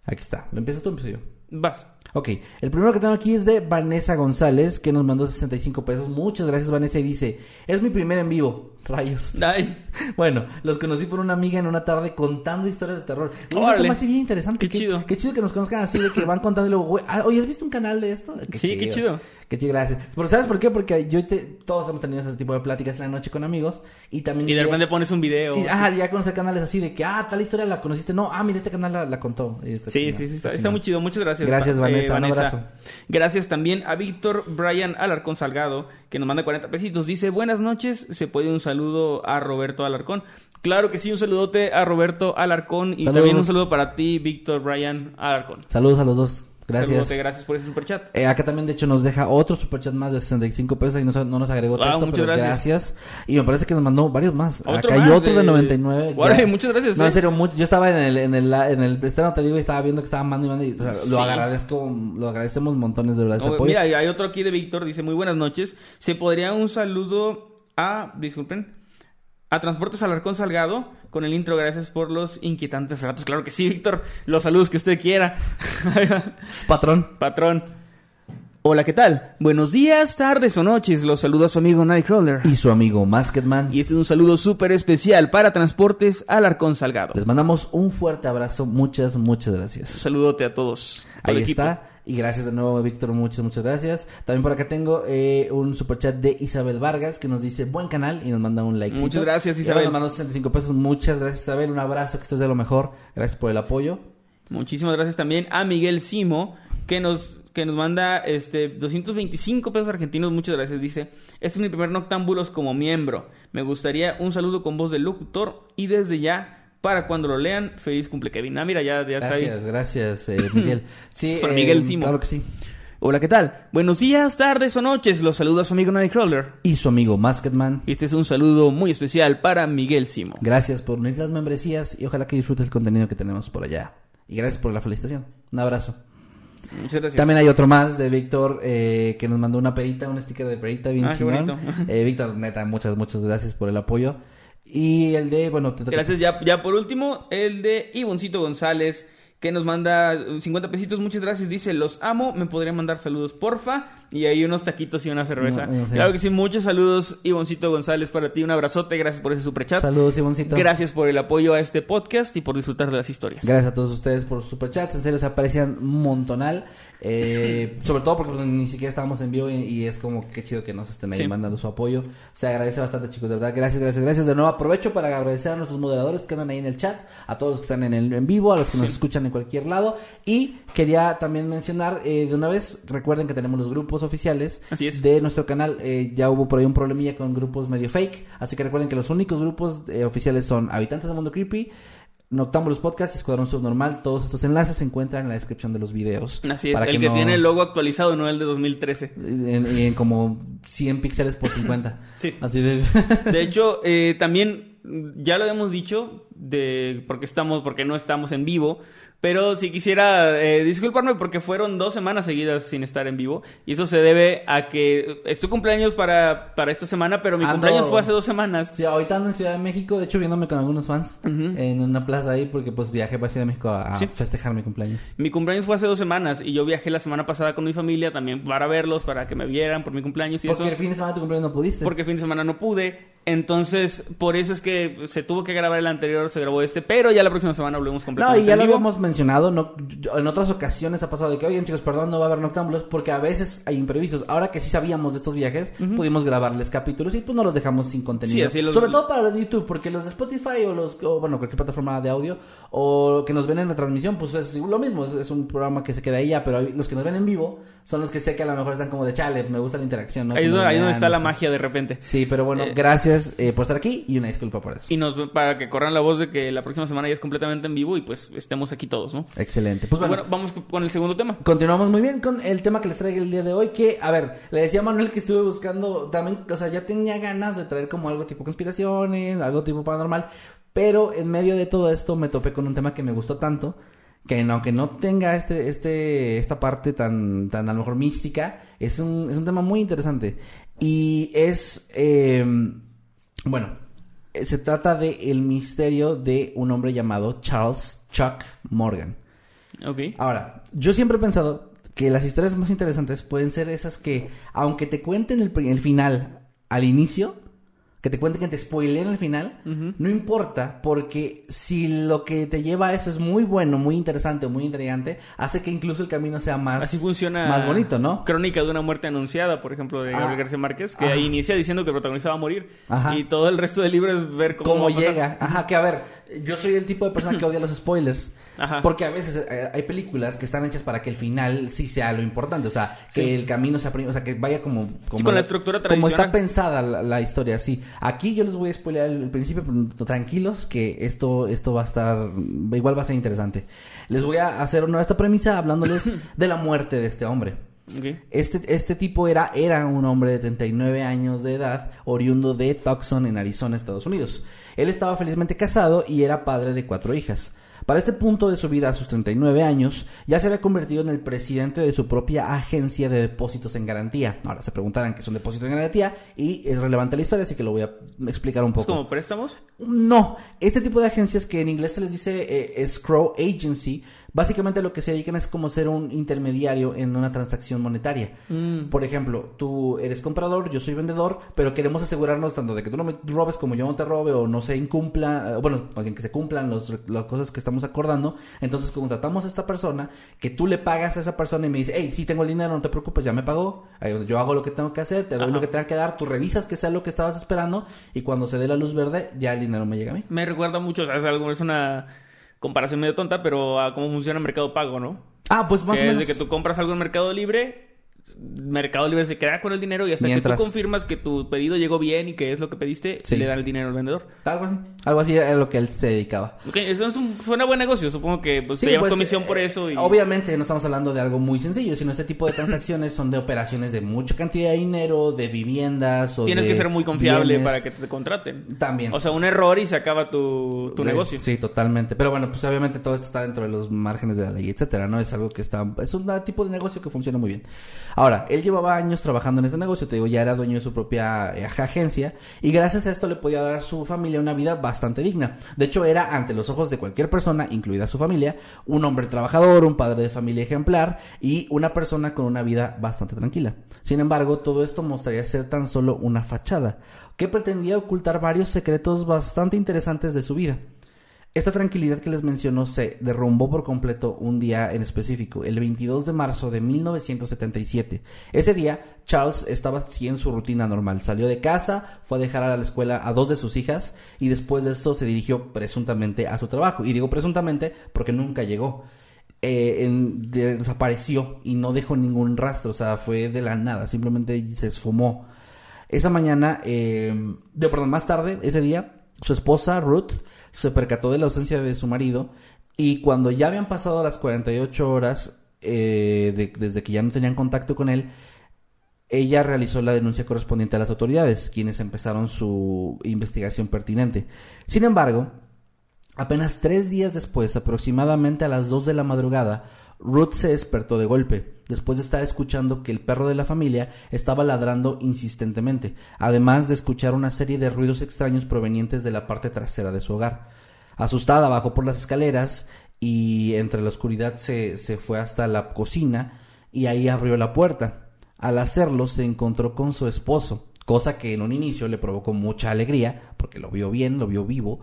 aquí está. ¿Lo empiezas tú o empiezo yo?
Vas.
Ok, el primero que tengo aquí es de Vanessa González, que nos mandó 65 pesos. Muchas gracias, Vanessa, y dice: Es mi primer en vivo. [laughs] Rayos.
Ay,
Bueno, los conocí por una amiga en una tarde contando historias de terror. Oye, eso me hace bien interesante.
Qué chido.
Qué chido que nos conozcan así, de que van contando y luego, güey, ah, oye, ¿has visto un canal de esto?
Sí, qué chido.
Qué chido, gracias. Pero ¿sabes por qué? Porque yo te, todos hemos tenido ese tipo de pláticas en la noche con amigos y también...
y de
ya-
repente pones un video.
y, ah, ya conocer canales así de que, ah, tal historia la conociste. No, ah, mira, este canal la, la contó. Está
Sí, sí, sí, está, muy chido. Muchas gracias.
Gracias,
pa-
Vanessa, un abrazo.
Gracias también a Víctor Brian Alarcón Salgado, que nos manda 40 pesitos. Dice, buenas noches, se puede un saludo a Roberto Alarcón. Claro que sí, un saludote a Roberto Alarcón y
Saludos.
también un saludo para ti, Víctor Brian Alarcón.
Saludos a los dos. Gracias.
Saludote, gracias por ese superchat.
Eh, acá también, de hecho, nos deja otro superchat más de 65 pesos y no, no nos agregó
Ah,
texto,
muchas
pero
gracias.
gracias. Y me parece que nos mandó varios más.
Otro
acá hay otro de,
de-
99.
Órale,
Ya.
muchas gracias,
No,
eh.
en serio, mucho. yo estaba en el, en el, en el estreno, te digo, y estaba viendo que estaba mandando y mandando. y, o sea,
Sí.
Lo agradezco, lo agradecemos montones de verdad ese apoyo.
mira, hay otro aquí de Víctor, dice, muy buenas noches. ¿Se podría un saludo a, disculpen, a Transportes Alarcón Salgado con el intro? Gracias por los inquietantes relatos. Claro que sí, Víctor, los saludos que usted quiera. [laughs]
Patrón.
Patrón. Hola, ¿qué tal? Buenos días, tardes o noches. Los saluda su amigo Nightcrawler.
Y su amigo Masketman.
Y este es un saludo súper especial para Transportes Alarcón Salgado.
Les mandamos un fuerte abrazo. Muchas, muchas gracias.
Un saludote a todos. todo
Ahí está. Y gracias de nuevo, Víctor. Muchas, muchas gracias. También por acá tengo eh, un superchat de Isabel Vargas que nos dice buen canal y nos manda un like.
Muchas gracias, Isabel.
Nos mandó 65 pesos. Muchas gracias, Isabel. Un abrazo, que estés de lo mejor. Gracias por el apoyo.
Muchísimas gracias también a Miguel Simo, que nos, que nos manda este 225 pesos argentinos. Muchas gracias. Dice, este es mi primer Noctámbulos como miembro. Me gustaría un saludo con voz del locutor y desde ya, para cuando lo lean, feliz cumple Kevin. Ah, mira, ya, ya está ahí.
Gracias, gracias, eh, [laughs] Miguel. Sí, eh,
Miguel Simo.
Claro que sí.
Hola, ¿qué tal? Buenos días, tardes o noches. Los saluda su amigo Nightcrawler.
Y su amigo Masketman.
Este es un saludo muy especial para Miguel Simo.
Gracias por unirte a las membresías y ojalá que disfrutes el contenido que tenemos por allá. Y gracias por la felicitación. Un abrazo.
Muchas gracias.
También hay otro más de Víctor eh, que nos mandó una perita, un sticker de perita bien
Ah,
chingón. Eh, Víctor, neta, muchas, muchas gracias por el apoyo. Y el de, bueno.
Gracias. Ya, ya por último, el de Ivoncito González, que nos manda 50 pesitos. Muchas gracias. Dice, los amo. Me podría mandar saludos, porfa. Y ahí unos taquitos y una cerveza.
No, no sé.
Claro que sí. Muchos saludos, Ivoncito González, para ti. Un abrazote. Gracias por ese superchat.
Saludos, Ivoncito.
Gracias por el apoyo a este podcast y por disfrutar de las historias.
Gracias a todos ustedes por sus superchats, en serio se aprecian montonal. Eh, [laughs] sobre todo porque pues, ni siquiera estábamos en vivo y, y es como que chido que nos estén ahí
Sí.
mandando su apoyo. Se agradece bastante, chicos, de verdad. Gracias, gracias, gracias. De nuevo aprovecho para agradecer a nuestros moderadores que andan ahí en el chat, a todos los que están en el en vivo, a los que nos escuchan en cualquier lado. Y quería también mencionar eh, de una vez, recuerden que tenemos los grupos oficiales
Así es.
de nuestro canal. Eh, ya hubo por ahí un problemilla con grupos medio fake, así que recuerden que los únicos grupos eh, oficiales son Habitantes del Mundo Creepy. Noctámbulos Podcast y Escuadrón Subnormal. Todos estos enlaces se encuentran en la descripción de los videos.
Así es.
Para
el que
no-
tiene el logo actualizado, no el de 2013.
En, en como 100 píxeles por 50. [laughs]
Sí.
Así de... [laughs]
De hecho, eh, también, ya lo habíamos dicho, de porque estamos, porque no estamos en vivo. Pero si quisiera eh, disculparme porque fueron dos semanas seguidas sin estar en vivo. Y eso se debe a que es tu cumpleaños para, para esta semana, pero mi
Ando-
cumpleaños fue hace dos semanas.
Sí, ahorita ando en Ciudad de México, de hecho viéndome con algunos fans
Ujú.
en una plaza ahí porque pues viajé para Ciudad de México a, a
Sí.
festejar mi cumpleaños.
Mi cumpleaños fue hace dos semanas y yo viajé la semana pasada con mi familia también para verlos, para que me vieran por mi cumpleaños y
Porque
eso.
el fin de semana de tu cumpleaños no pudiste.
Porque el fin de semana no pude. Entonces, por eso es que se tuvo que grabar el anterior, se grabó este, pero ya la próxima semana volvemos
No,
completamente
y ya
en
lo habíamos mencionado, no, yo- en otras ocasiones ha pasado de que, oigan chicos, perdón, no va a haber noctámbulos, porque a veces hay imprevistos. Ahora que sí sabíamos de estos viajes, pudimos grabarles capítulos y pues no los dejamos sin contenido.
Sí, así los-
Sobre todo para los de YouTube, porque los de Spotify o los, o, bueno, cualquier plataforma de audio, o que nos ven en la transmisión, pues es lo mismo, es, es un programa que se queda ahí ya, pero los que nos ven en vivo son los que sé que a lo mejor están como de chale, me gusta la interacción, ¿no?
Ahí donde, ahí donde está la
no sé.
magia de repente.
Sí, pero bueno,
Eh,
gracias eh, por estar aquí y una disculpa por eso.
Y nos para que corran la voz de que la próxima semana ya es completamente en vivo y pues estemos aquí todos, ¿no?
Excelente. Pues
Bueno,
bueno,
vamos con el segundo tema.
Continuamos muy bien con el tema que les traigo el día de hoy, que, a ver, le decía a Manuel que estuve buscando también, o sea, ya tenía ganas de traer como algo tipo conspiraciones, algo tipo paranormal, pero en medio de todo esto me topé con un tema que me gustó tanto, que aunque no tenga este, este, esta parte tan, tan a lo mejor mística, es un, es un tema muy interesante. Y es, eh, bueno, se trata de el misterio de un hombre llamado Charles Chuck Morgan.
Ok.
Ahora, yo siempre he pensado que las historias más interesantes pueden ser esas que, aunque te cuenten el, el final al inicio, que te cuenten que te spoileen el final, no importa, porque si lo que te lleva a eso es muy bueno, muy interesante, muy intrigante, hace que incluso el camino sea más,
Así funciona.
más bonito, ¿no?
Crónica de una muerte anunciada, por ejemplo, de
Ah.
Gabriel García Márquez, que ahí inicia diciendo que el protagonista va a morir.
Ajá.
Y todo el resto del libro es ver cómo,
cómo llega. Ajá, que a ver, yo soy el tipo de persona que odia los spoilers. [clears throat]
Ajá.
Porque a veces eh, hay películas que están hechas para que el final sí sea lo importante. O sea, que
Sí.
el camino sea o sea, que vaya como. como
con la estructura
Como
tradicional.
está pensada la, la historia, sí. Aquí yo les voy a spoilear el, el principio, pero tranquilos, que esto, esto va a estar. Igual va a ser interesante. Les voy a hacer una esta premisa hablándoles [laughs] de la muerte de este hombre. Este, este tipo era, era un hombre de 39 años de edad, oriundo de Tucson, en Arizona, Estados Unidos. Él estaba felizmente casado y era padre de cuatro hijas. Para este punto de su vida, a sus 39 años, ya se había convertido en el presidente de su propia agencia de depósitos en garantía. Ahora se preguntarán qué es un depósito en garantía y es relevante la historia, así que lo voy a explicar un
¿Es
poco.
como préstamos?
No, este tipo de agencias que en inglés se les dice eh, escrow agency, básicamente lo que se dedican es como ser un intermediario en una transacción monetaria.
Mm.
Por ejemplo, tú eres comprador, yo soy vendedor, pero queremos asegurarnos tanto de que tú no me robes como yo no te robe o no se incumpla, eh, bueno, más bien que se cumplan los, las cosas que estamos acordando. Entonces contratamos a esta persona, que tú le pagas a esa persona y me dice, hey, sí tengo el dinero, no te preocupes, ya me pagó, Ahí yo hago lo que tengo que hacer, te doy
Ajá.
lo que tenga que dar, tú revisas que sea lo que estabas esperando y cuando se dé la luz verde, ya el dinero me llega a mí.
Me recuerda mucho, es, algo, es una comparación medio tonta, pero a cómo funciona Mercado Pago, ¿no?
Ah, pues más
que
o
es
menos.
de que tú compras algo en Mercado Libre, Mercado Libre se queda con el dinero y hasta
Mientras-
que tú confirmas que tu pedido llegó bien y que es lo que pediste,
Sí.
le dan el dinero al vendedor.
Algo así. Algo así era lo que él se dedicaba.
Ok, eso es un, suena buen negocio, supongo que pues,
Sí,
te llevas
pues,
comisión por
eh,
eso y...
Obviamente no estamos hablando de algo muy sencillo, sino este tipo de transacciones son de operaciones de mucha cantidad de dinero, de viviendas o
Tienes
de
que ser muy confiable
bienes.
para que te contraten.
También.
O sea, un error y se acaba tu, tu negocio.
Sí, totalmente. Pero bueno, pues obviamente todo esto está dentro de los márgenes de la ley, etcétera, ¿no? Es algo que está... Es un tipo de negocio que funciona muy bien. Ahora, él llevaba años trabajando en este negocio, te digo, ya era dueño de su propia eh, agencia y gracias a esto le podía dar a su familia una vida bastante digna. De hecho, era ante los ojos de cualquier persona, incluida su familia, un hombre trabajador, un padre de familia ejemplar y una persona con una vida bastante tranquila. Sin embargo, todo esto mostraría ser tan solo una fachada, que pretendía ocultar varios secretos bastante interesantes de su vida. Esta tranquilidad que les menciono se derrumbó por completo un día en específico, el 22 de marzo de 1977. Ese día, Charles estaba así en su rutina normal. Salió de casa, fue a dejar a la escuela a dos de sus hijas y después de esto se dirigió presuntamente a su trabajo. Y digo presuntamente porque nunca llegó. Eh, desapareció y no dejó ningún rastro, o sea, fue de la nada, simplemente se esfumó. Esa mañana, eh, de perdón, más tarde, ese día, su esposa Ruth se percató de la ausencia de su marido y cuando ya habían pasado las 48 horas eh, de- desde que ya no tenían contacto con él, ella realizó la denuncia correspondiente a las autoridades, quienes empezaron su investigación pertinente. Sin embargo, Apenas tres días después, aproximadamente a las dos de la madrugada, Ruth se despertó de golpe, después de estar escuchando que el perro de la familia estaba ladrando insistentemente, además de escuchar una serie de ruidos extraños provenientes de la parte trasera de su hogar. Asustada bajó por las escaleras y entre la oscuridad se, se fue hasta la cocina y ahí abrió la puerta. Al hacerlo se encontró con su esposo, cosa que en un inicio le provocó mucha alegría, porque lo vio bien, lo vio vivo,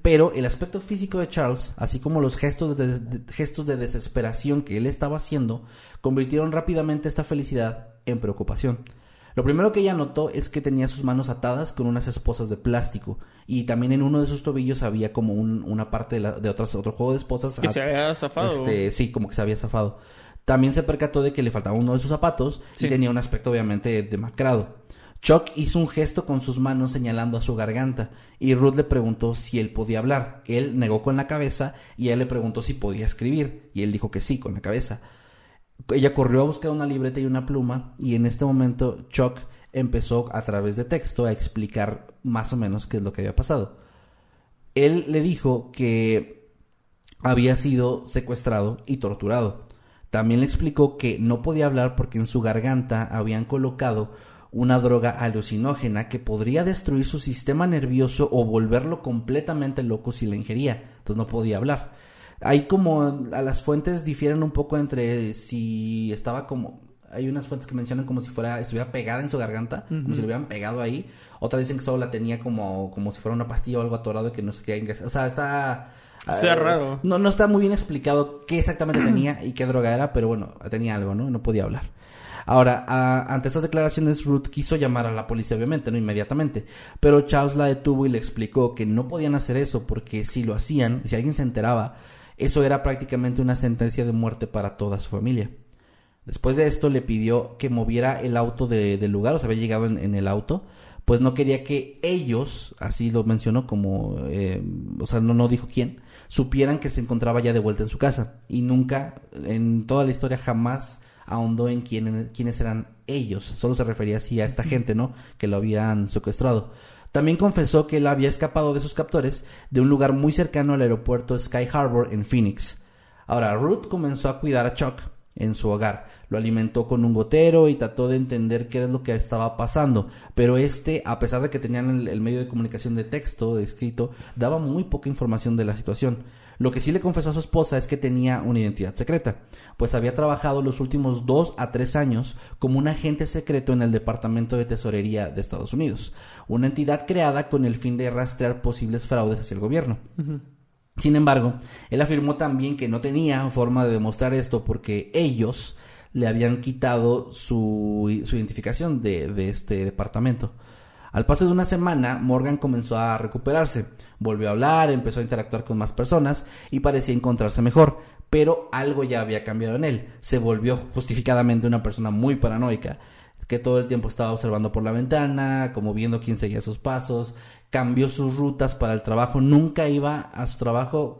pero el aspecto físico de Charles, así como los gestos de, de- gestos de desesperación que él estaba haciendo, convirtieron rápidamente esta felicidad en preocupación. Lo primero que ella notó es que tenía sus manos atadas con unas esposas de plástico y también en uno de sus tobillos había como un- una parte de, la- de otras, otro juego de esposas.
Que se había zafado.
este, sí, como que se había zafado. También se percató de que le faltaba uno de sus zapatos
Sí.
y tenía un aspecto obviamente demacrado. Chuck hizo un gesto con sus manos señalando a su garganta y Ruth le preguntó si él podía hablar. Él negó con la cabeza y ella le preguntó si podía escribir y él dijo que sí con la cabeza. Ella corrió a buscar una libreta y una pluma y en este momento Chuck empezó a través de texto a explicar más o menos qué es lo que había pasado. Él le dijo que había sido secuestrado y torturado. También le explicó que no podía hablar porque en su garganta habían colocado una droga alucinógena que podría destruir su sistema nervioso o volverlo completamente loco si la ingería. Entonces no podía hablar. Hay como a las fuentes difieren un poco entre si estaba como hay unas fuentes que mencionan como si fuera estuviera pegada en su garganta, como si le hubieran pegado ahí. Otras dicen que solo la tenía como como si fuera una pastilla o algo atorado y que no se quería ingresar. O sea, está
Está
eh,
raro.
No, no está muy bien explicado qué exactamente tenía y qué droga era, pero bueno, tenía algo, ¿no? No podía hablar. Ahora, a- ante estas declaraciones, Ruth quiso llamar a la policía, obviamente, no inmediatamente, pero Charles la detuvo y le explicó que no podían hacer eso porque si lo hacían, si alguien se enteraba, eso era prácticamente una sentencia de muerte para toda su familia. Después de esto le pidió que moviera el auto de- del lugar, o sea, había llegado en, el auto, pues no quería que ellos, así lo mencionó como, eh, o sea, no, no dijo quién, supieran que se encontraba ya de vuelta en su casa. Y nunca, en toda la historia, jamás ahondó en quién, quiénes eran ellos. Solo se refería así a esta gente, ¿no? Que lo habían secuestrado. También confesó que él había escapado de sus captores de un lugar muy cercano al aeropuerto Sky Harbor en Phoenix. Ahora, Ruth comenzó a cuidar a Chuck en su hogar. Lo alimentó con un gotero y trató de entender qué era lo que estaba pasando. Pero este, a pesar de que tenían el, medio de comunicación de texto, escrito, daba muy poca información de la situación. Lo que sí le confesó a su esposa es que tenía una identidad secreta, pues había trabajado los últimos dos a tres años como un agente secreto en el Departamento de Tesorería de Estados Unidos, una entidad creada con el fin de rastrear posibles fraudes hacia el gobierno. Sin embargo, él afirmó también que no tenía forma de demostrar esto porque ellos le habían quitado su, su identificación de, de este departamento. Al paso de una semana, Morgan comenzó a recuperarse, volvió a hablar, empezó a interactuar con más personas y parecía encontrarse mejor, pero algo ya había cambiado en él. Se volvió justificadamente una persona muy paranoica, que todo el tiempo estaba observando por la ventana, como viendo quién seguía sus pasos, cambió sus rutas para el trabajo, nunca iba a su trabajo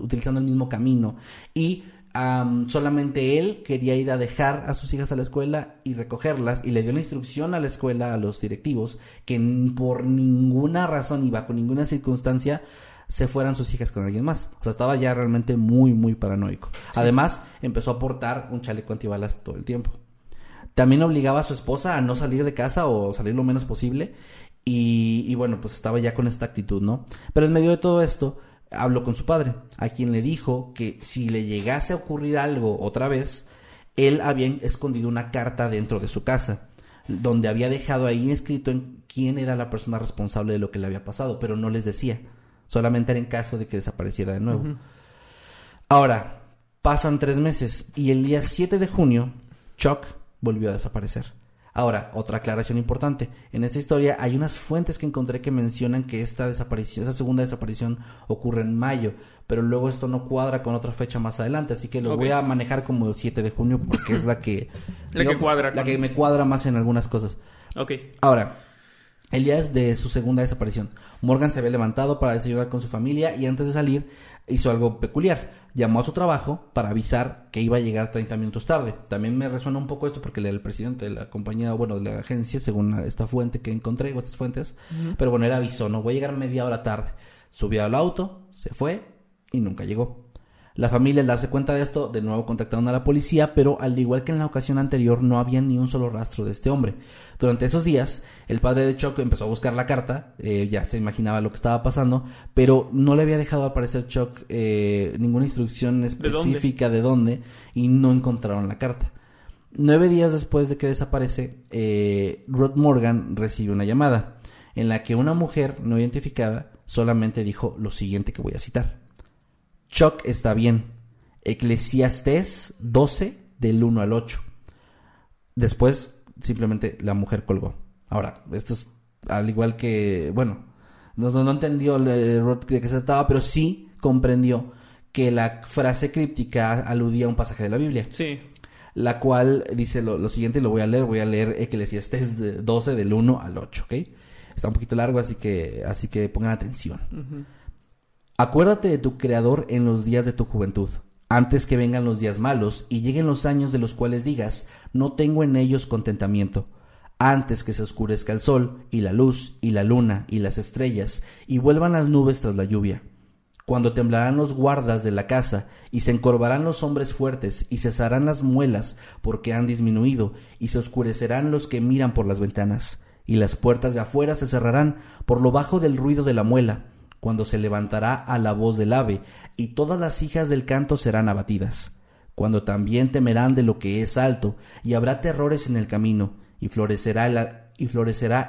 utilizando el mismo camino y am, solamente él quería ir a dejar a sus hijas a la escuela y recogerlas y le dio la instrucción a la escuela a los directivos que por ninguna razón y bajo ninguna circunstancia se fueran sus hijas con alguien más. O sea, estaba ya realmente muy, muy paranoico. Además, empezó a portar un chaleco antibalas todo el tiempo. También obligaba a su esposa a no salir de casa o salir lo menos posible. Y, y bueno, pues estaba ya con esta actitud, ¿no? Pero en medio de todo esto, habló con su padre, a quien le dijo que si le llegase a ocurrir algo otra vez, él había escondido una carta dentro de su casa, donde había dejado ahí escrito en quién era la persona responsable de lo que le había pasado, pero no les decía. Solamente era en caso de que desapareciera de nuevo. Ahora, pasan tres meses y el día 7 de junio, Chuck volvió a desaparecer. Ahora, otra aclaración importante. En esta historia hay unas fuentes que encontré que mencionan que esta desaparición, esa segunda desaparición ocurre en mayo, pero luego esto no cuadra con otra fecha más adelante, así que lo voy a manejar como el 7 de junio porque es la que... [laughs]
La que cuadra
La
con-
que me cuadra más en algunas cosas.
Ok.
Ahora, el día de su segunda desaparición, Morgan se había levantado para desayunar con su familia y antes de salir hizo algo peculiar. Llamó a su trabajo para avisar que iba a llegar 30 minutos tarde. También me resuena un poco esto porque el presidente de la compañía, bueno, de la agencia, según esta fuente que encontré, o estas fuentes, pero bueno, él avisó, no voy a llegar media hora tarde. Subió al auto, se fue y nunca llegó. La familia al darse cuenta de esto, de nuevo contactaron a la policía, pero al igual que en la ocasión anterior no había ni un solo rastro de este hombre. Durante esos días, el padre de Chuck empezó a buscar la carta, eh, ya se imaginaba lo que estaba pasando, pero no le había dejado al parecer Chuck eh, ninguna instrucción específica de dónde? y no encontraron la carta. Nueve días después de que desaparece, eh, Rod Morgan recibe una llamada en la que una mujer no identificada solamente dijo lo siguiente que voy a citar. Chuck está bien. Eclesiastés 12 del 1 al 8. Después simplemente la mujer colgó. Ahora, esto es al igual que, bueno, no, no, entendió de qué se trataba, pero sí comprendió que la frase críptica aludía a un pasaje de la Biblia.
Sí.
La cual dice lo, siguiente, lo voy a leer, voy a leer Eclesiastés 12 del 1 al 8, ¿ok? Está un poquito largo, así que, así que pongan atención. Acuérdate de tu Creador en los días de tu juventud, antes que vengan los días malos y lleguen los años de los cuales digas, no tengo en ellos contentamiento, antes que se oscurezca el sol y la luz y la luna y las estrellas y vuelvan las nubes tras la lluvia. Cuando temblarán los guardas de la casa, y se encorvarán los hombres fuertes, y cesarán las muelas, porque han disminuido, y se oscurecerán los que miran por las ventanas, y las puertas de afuera se cerrarán por lo bajo del ruido de la muela, cuando se levantará a la voz del ave, y todas las hijas del canto serán abatidas, cuando también temerán de lo que es alto, y habrá terrores en el camino, y florecerá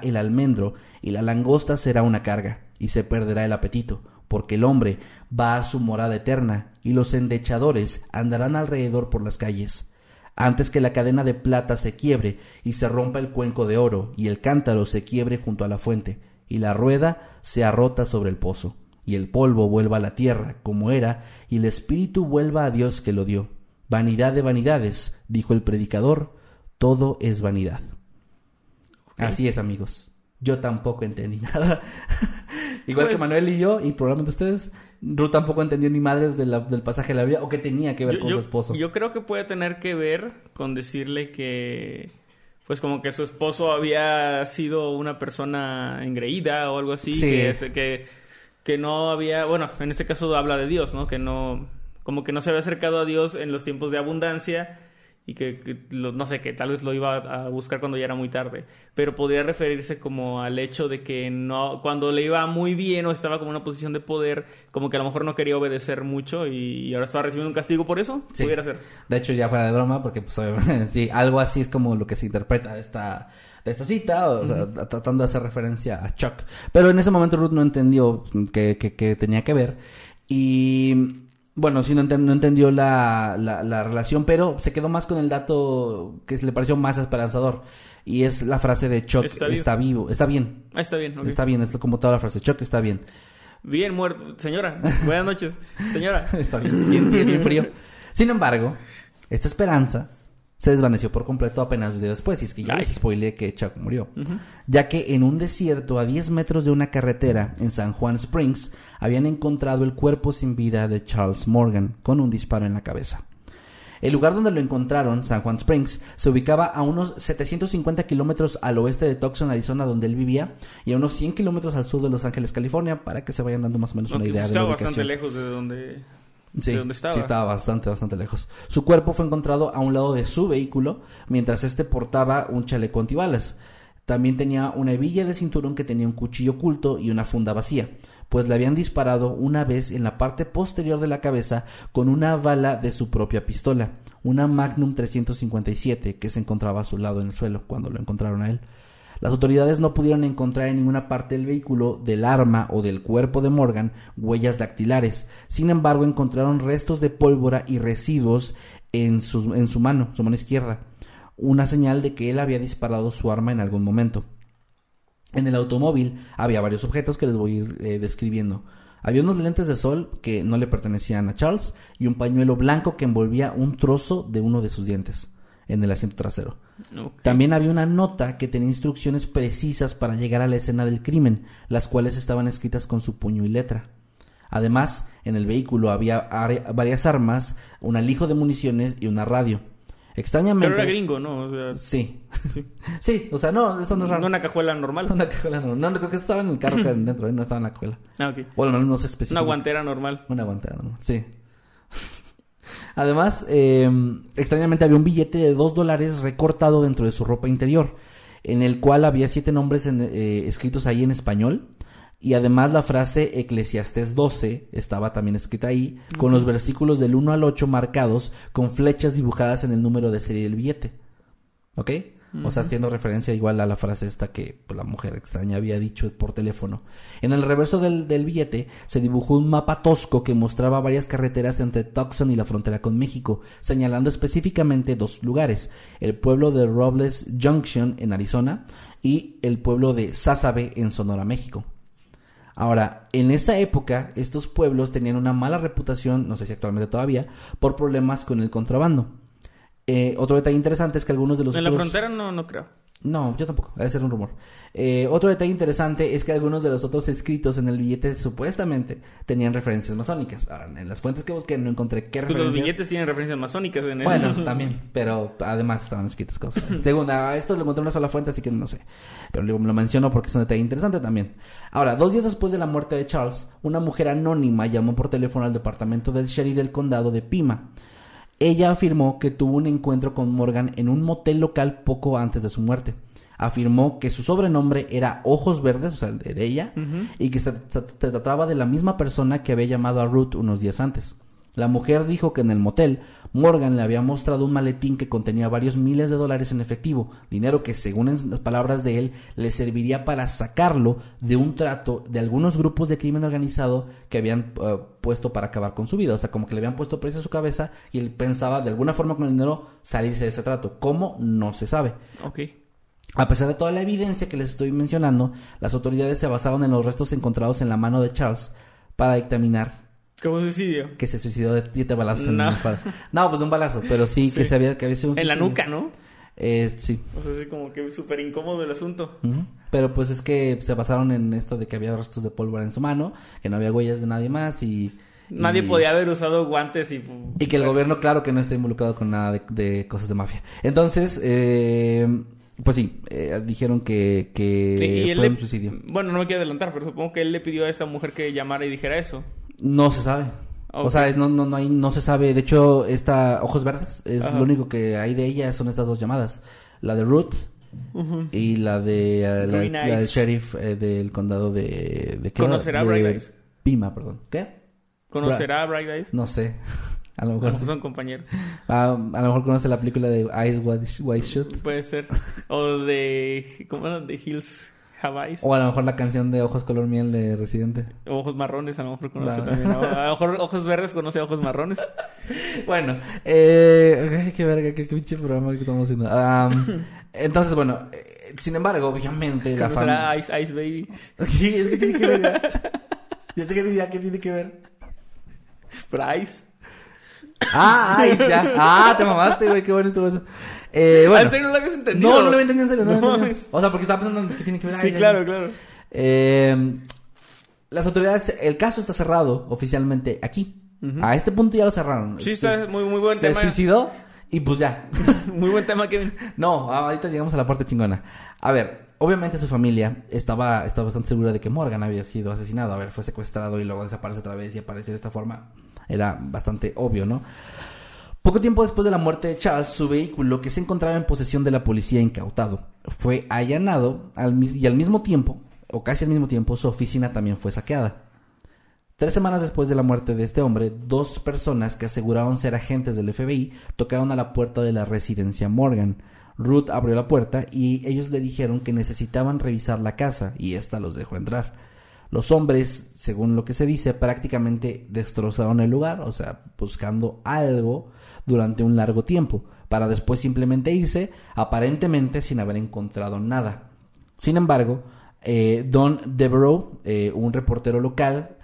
el, almendro, y la langosta será una carga, y se perderá el apetito, porque el hombre va a su morada eterna, y los endechadores andarán alrededor por las calles. Antes que la cadena de plata se quiebre y se rompa el cuenco de oro, y el cántaro se quiebre junto a la fuente, y la rueda se arrota sobre el pozo, y el polvo vuelva a la tierra como era, y el espíritu vuelva a Dios que lo dio. Vanidad de vanidades, dijo el predicador, todo es vanidad. Así es, amigos. Yo tampoco entendí [laughs] nada. Igual que pues Manuel y yo, y probablemente ustedes, Ruth tampoco entendió ni madres del pasaje de la Biblia o que tenía que ver con su esposo.
Yo creo que puede tener que ver con decirle que, pues como que su esposo había sido una persona engreída o algo así, que, que, que no había, bueno, en este caso habla de Dios, ¿no? Que no, como que no se había acercado a Dios en los tiempos de abundancia y que, no sé, que tal vez lo iba a buscar cuando ya era muy tarde, pero podría referirse como al hecho de que no, cuando le iba muy bien o estaba como en una posición de poder, como que a lo mejor no quería obedecer mucho y, ahora estaba recibiendo un castigo por eso, sí. pudiera ser.
De hecho ya fuera de broma, porque pues [laughs] sí, algo así es como lo que se interpreta esta de esta cita, o sea, tratando de hacer referencia a Chuck. Pero en ese momento Ruth no entendió que, que tenía que ver. Y bueno, sí, no, entendió la, la, relación, pero se quedó más con el dato que le pareció más esperanzador. Y es la frase de Chuck, está vivo, está, bien.
Ah, está bien,
Está bien, es como toda la frase, Chuck está bien.
Bien muerto, señora, buenas noches, señora. [laughs]
está bien, bien, bien frío. [laughs] Sin embargo, esta esperanza se desvaneció por completo apenas días después. Y es que ya les spoilé que Chuck murió. Ya que en un desierto a 10 metros de una carretera en San Juan Springs habían encontrado el cuerpo sin vida de Charles Morgan con un disparo en la cabeza. El lugar donde lo encontraron, San Juan Springs, se ubicaba a unos 750 kilómetros al oeste de Tucson, Arizona, donde él vivía, y a unos 100 kilómetros al sur de Los Ángeles, California, para que se vayan dando más o menos una idea de la
ubicación. bastante lejos de donde
Sí, estaba. Sí, estaba bastante, bastante lejos. Su cuerpo fue encontrado a un lado de su vehículo, mientras este portaba un chaleco antibalas. También tenía una hebilla de cinturón que tenía un cuchillo oculto y una funda vacía, pues le habían disparado una vez en la parte posterior de la cabeza con una bala de su propia pistola, una Magnum 357 que se encontraba a su lado en el suelo cuando lo encontraron a él. Las autoridades no pudieron encontrar en ninguna parte del vehículo, del arma o del cuerpo de Morgan huellas dactilares. Sin embargo, encontraron restos de pólvora y residuos en su, mano, su mano izquierda, una señal de que él había disparado su arma en algún momento. En el automóvil había varios objetos que les voy a ir eh, describiendo. Había unos lentes de sol que no le pertenecían a Charles y un pañuelo blanco que envolvía un trozo de uno de sus dientes en el asiento trasero. También había una nota que tenía instrucciones precisas para llegar a la escena del crimen, las cuales estaban escritas con su puño y letra. Además, en el vehículo había varias armas, un alijo de municiones y una radio. Extrañamente.
Pero era gringo, ¿no? O sea,
Sí.
sí. [laughs]
sí, o sea, no, esto no es raro.
no una cajuela normal.
Una cajuela no. No, creo que estaba en el carro que [laughs] dentro, ¿eh? no estaba en la cajuela.
Ah, ok.
Bueno, no, no sé específico.
Una guantera normal.
Una guantera, ¿no? Sí. Además, eh, extrañamente había un billete de dos dólares recortado dentro de su ropa interior, en el cual había siete nombres en- eh, escritos ahí en español. Y además la frase Eclesiastés 12 estaba también escrita ahí, con los versículos del 1 al 8 marcados con flechas dibujadas en el número de serie del billete. ¿Ok? O sea, haciendo referencia igual a la frase esta que pues, la mujer extraña había dicho por teléfono. En el reverso del, del billete se dibujó un mapa tosco que mostraba varias carreteras entre Tucson y la frontera con México, señalando específicamente dos lugares, el pueblo de Robles Junction en Arizona y el pueblo de Sázabe en Sonora, México. Ahora, en esa época, estos pueblos tenían una mala reputación, no sé si actualmente todavía, por problemas con el contrabando. Eh, otro detalle interesante es que algunos de los
En la frontera no, no creo.
no, yo tampoco, debe ser un rumor. Eh, otro detalle interesante es que algunos de los otros escritos en el billete supuestamente tenían referencias masónicas. Ahora, en las fuentes que busqué no encontré qué
Pues
referencias.
los billetes tienen referencias masónicas en el...
Bueno, [laughs] también, pero además estaban escritas cosas. [laughs] Segunda, a esto lo encontré en una sola fuente, así que no sé. Pero lo, lo menciono porque es un detalle interesante también. Ahora, dos días después de la muerte de Charles, una mujer anónima llamó por teléfono al departamento del sheriff del condado de Pima. Ella afirmó que tuvo un encuentro con Morgan en un motel local poco antes de su muerte. Afirmó que su sobrenombre era Ojos Verdes, o sea, el de ella, y que se, se- se trataba de la misma persona que había llamado a Ruth unos días antes. La mujer dijo que en el motel Morgan le había mostrado un maletín que contenía varios miles de dólares en efectivo, dinero que según en las palabras de él le serviría para sacarlo de un trato de algunos grupos de crimen organizado que habían eh, puesto para acabar con su vida, o sea, como que le habían puesto precio a su cabeza y él pensaba de alguna forma con el dinero salirse de ese trato. ¿Cómo? No se sabe. A pesar de toda la evidencia que les estoy mencionando, las autoridades se basaron en los restos encontrados en la mano de Charles para dictaminar
Como suicidio.
que se suicidó de siete balazos en
No.
la espalda. No, pues de un balazo, pero sí, [laughs] que
Sí.
se había, que había sido un
En la nuca, ¿no?
Eh, sí.
O sea, así como que súper incómodo el asunto.
Pero pues es que se basaron en esto de que había restos de pólvora en su mano, que no había huellas de nadie más y...
Nadie
y-
podía haber usado guantes y...
Y que el gobierno, claro, que no está involucrado con nada de, de cosas de mafia. Entonces, eh, pues sí, eh, dijeron que, que fue
le-
un suicidio.
Bueno, no me quiero adelantar, pero supongo que él le pidió a esta mujer que llamara y dijera eso.
No se sabe. O sea, no, no, no, hay, no se sabe. De hecho, esta Ojos Verdes es
Ajá.
lo único que hay de ella, son estas dos llamadas. La de Ruth y la de eh, la, del sheriff eh, del condado de... de.
¿Conocerá
De
Bright Eyes?
Pima, perdón. ¿Qué?
¿Conocerá a Bright Eyes?
No sé. A [laughs] lo
A lo
mejor,
mejor son compañeros.
a, a lo mejor conoce la película de Eyes Wide, Wide Shut.
Puede ser. O de... ¿Cómo era? De Hills Have Eyes.
O a lo mejor la canción de Ojos Color Miel de Residente.
O Ojos marrones, a lo mejor conoce
No.
también. [laughs] A lo mejor ojos verdes conoce a ojos marrones.
Bueno, eh, ay, qué verga, qué, qué pinche programa que estamos haciendo. Am, [laughs] entonces, bueno, eh, sin embargo, obviamente la
a Ice Ice Baby. [laughs]
¿Qué, es que tiene que ver? ya? Te quedé ya, ¿qué tiene que ver?
Bryce.
Ah, ay, ya. Ah, te mamaste, güey, qué bueno estuvo eso. Eh,
Ah,
bueno.
¿En serio no lo habías entendido?
No, no lo había entendido en serio, no,
No mames.
O sea, porque estaba pensando en qué tiene que ver.
Sí, claro, claro.
Eh, las autoridades, el caso está cerrado oficialmente aquí. A este punto ya lo cerraron.
Sí,
Se-
está muy- muy buen
Se
tema.
suicidó y pues ya. [laughs]
Muy buen tema, Kevin.
No, ahorita llegamos a la parte chingona. A ver, obviamente su familia estaba, estaba bastante segura de que Morgan había sido asesinado. A ver, fue secuestrado y luego desaparece otra vez y aparece de esta forma. Era bastante obvio, ¿no? Poco tiempo después de la muerte de Charles, su vehículo, que se encontraba en posesión de la policía incautado, fue allanado y al mismo tiempo, o casi al mismo tiempo, su oficina también fue saqueada. Tres semanas después de la muerte de este hombre, dos personas que aseguraron ser agentes del FBI tocaron a la puerta de la residencia Morgan. Ruth abrió la puerta y ellos le dijeron que necesitaban revisar la casa y ésta los dejó entrar. Los hombres, según lo que se dice, prácticamente destrozaron el lugar, o sea, buscando algo durante un largo tiempo, para después simplemente irse, aparentemente sin haber encontrado nada. Sin embargo, eh, Don Devereaux, eh, un reportero local,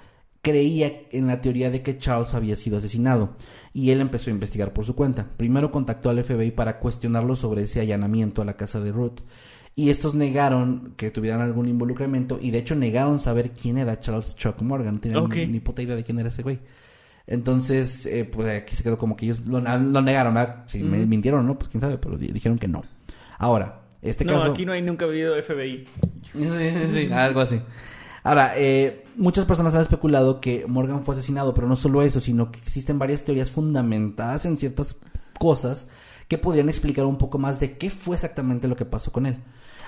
creía en la teoría de que Charles había sido asesinado y él empezó a investigar por su cuenta. Primero contactó al FBI para cuestionarlo sobre ese allanamiento a la casa de Ruth y estos negaron que tuvieran algún involucramiento y de hecho negaron saber quién era Charles Chuck Morgan. No tenían ni, puta idea de quién era ese güey. Entonces, eh, pues aquí se quedó como que ellos lo, lo negaron, ¿verdad? Si me mintieron o no, pues quién sabe, pero di- dijeron que no. Ahora, este
no,
caso...
aquí no hay nunca habido FBI.
Sí, [laughs] sí, algo así. Ahora, eh, muchas personas han especulado que Morgan fue asesinado, pero no solo eso, sino que existen varias teorías fundamentadas en ciertas cosas que podrían explicar un poco más de qué fue exactamente lo que pasó con él.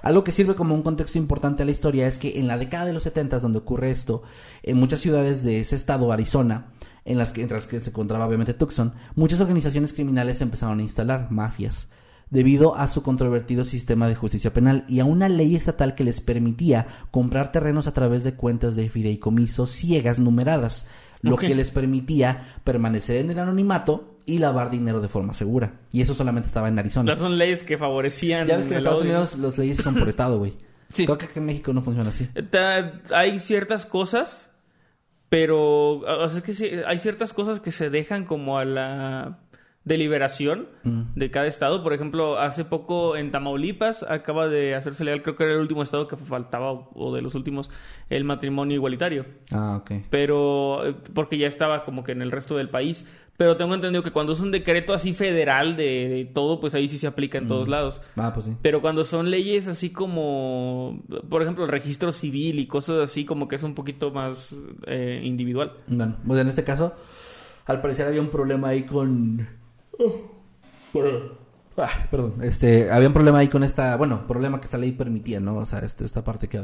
Algo que sirve como un contexto importante a la historia es que en la década de los 70 donde ocurre esto, en muchas ciudades de ese estado, Arizona, en las que, entre las que se encontraba obviamente Tucson, muchas organizaciones criminales empezaron a instalar mafias debido a su controvertido sistema de justicia penal y a una ley estatal que les permitía comprar terrenos a través de cuentas de fideicomiso ciegas numeradas, lo que les permitía permanecer en el anonimato y lavar dinero de forma segura. Y eso solamente estaba en Arizona.
Las son leyes que favorecían.
Ya ves que en Estados. Unidos las leyes son por [laughs] estado, güey.
Sí.
Creo que aquí en México no funciona así.
Ta- Hay ciertas cosas, pero o sea, es que sí, hay ciertas cosas que se dejan como a la deliberación
Mm.
de cada estado. Por ejemplo, hace poco en Tamaulipas acaba de hacerse legal, creo que era el último estado que faltaba o- o de los últimos, el matrimonio igualitario.
Ah, ok.
Pero eh, porque ya estaba como que en el resto del país. Pero tengo entendido que cuando es un decreto así federal de, de todo, pues ahí sí se aplica en todos lados.
Ah, pues sí.
Pero cuando son leyes así como, por ejemplo, el registro civil y cosas así, como que es un poquito más eh, individual.
Bueno, pues en este caso, al parecer había un problema ahí con. Ah, perdón. Este, había un problema ahí con esta, bueno, problema que esta ley permitía, ¿no? O sea, este, esta parte que...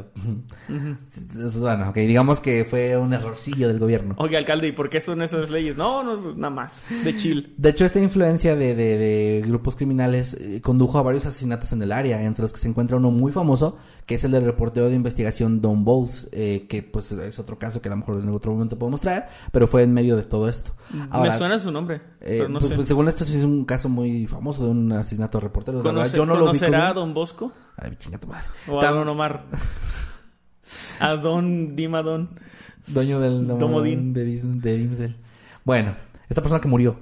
Bueno, ok, digamos que fue un errorcillo del gobierno.
Oye, alcalde, ¿y por qué son esas leyes? No, no, nada más, de chill.
De hecho, esta influencia de, de- de grupos criminales eh, condujo a varios asesinatos en el área, entre los que se encuentra uno muy famoso, que es el del reportero de investigación Don Bowles, eh, que pues es otro caso que a lo mejor en otro momento podemos traer, pero fue en medio de todo esto. Ahora,
Me suena su nombre,
eh,
pero no
pues,
sé.
pues, según esto sí es un caso muy famoso de un asesinato reporteros. La verdad, yo no lo ubico
¿Conocerá a. Don Bosco?
Ay, chinga tu madre.
¿O a Don Omar? [laughs] a Don Dimadón.
Dueño del
Domodín.
de, de Dimsdale. Bueno, esta persona que murió.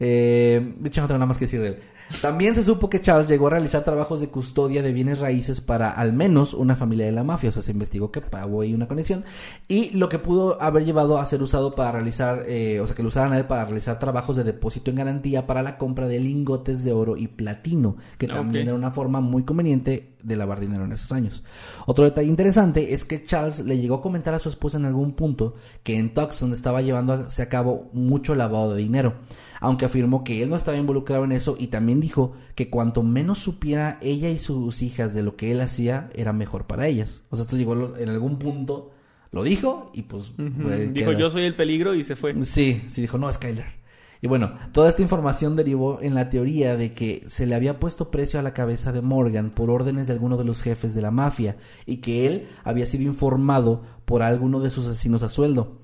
Eh, de hecho, no tengo nada más que decir de él. También se supo que Charles llegó a realizar trabajos de custodia de bienes raíces para al menos una familia de la mafia. O sea, se investigó que hubo ahí una conexión. Y lo que pudo haber llevado a ser usado para realizar, eh, o sea, que lo usaran a él para realizar trabajos de depósito en garantía para la compra de lingotes de oro y platino, que también era una forma muy conveniente de lavar dinero en esos años. Otro detalle interesante es que Charles le llegó a comentar a su esposa en algún punto que en Tucson estaba llevándose a cabo mucho lavado de dinero, aunque afirmó que él no estaba involucrado en eso y también dijo que cuanto menos supiera ella y sus hijas de lo que él hacía, era mejor para ellas. O sea, esto llegó en algún punto, lo dijo y pues...
Dijo,
queda-
yo soy el peligro y se fue.
Sí, sí, dijo, no, Skyler. Y bueno, toda esta información derivó en la teoría de que se le había puesto precio a la cabeza de Morgan por órdenes de alguno de los jefes de la mafia y que él había sido informado por alguno de sus asesinos a sueldo.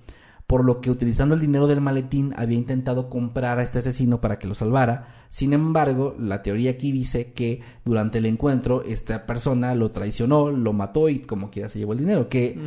Por lo que utilizando el dinero del maletín había intentado comprar a este asesino para que lo salvara. Sin embargo, la teoría aquí dice que durante el encuentro esta persona lo traicionó, lo mató y como quiera se llevó el dinero. Que,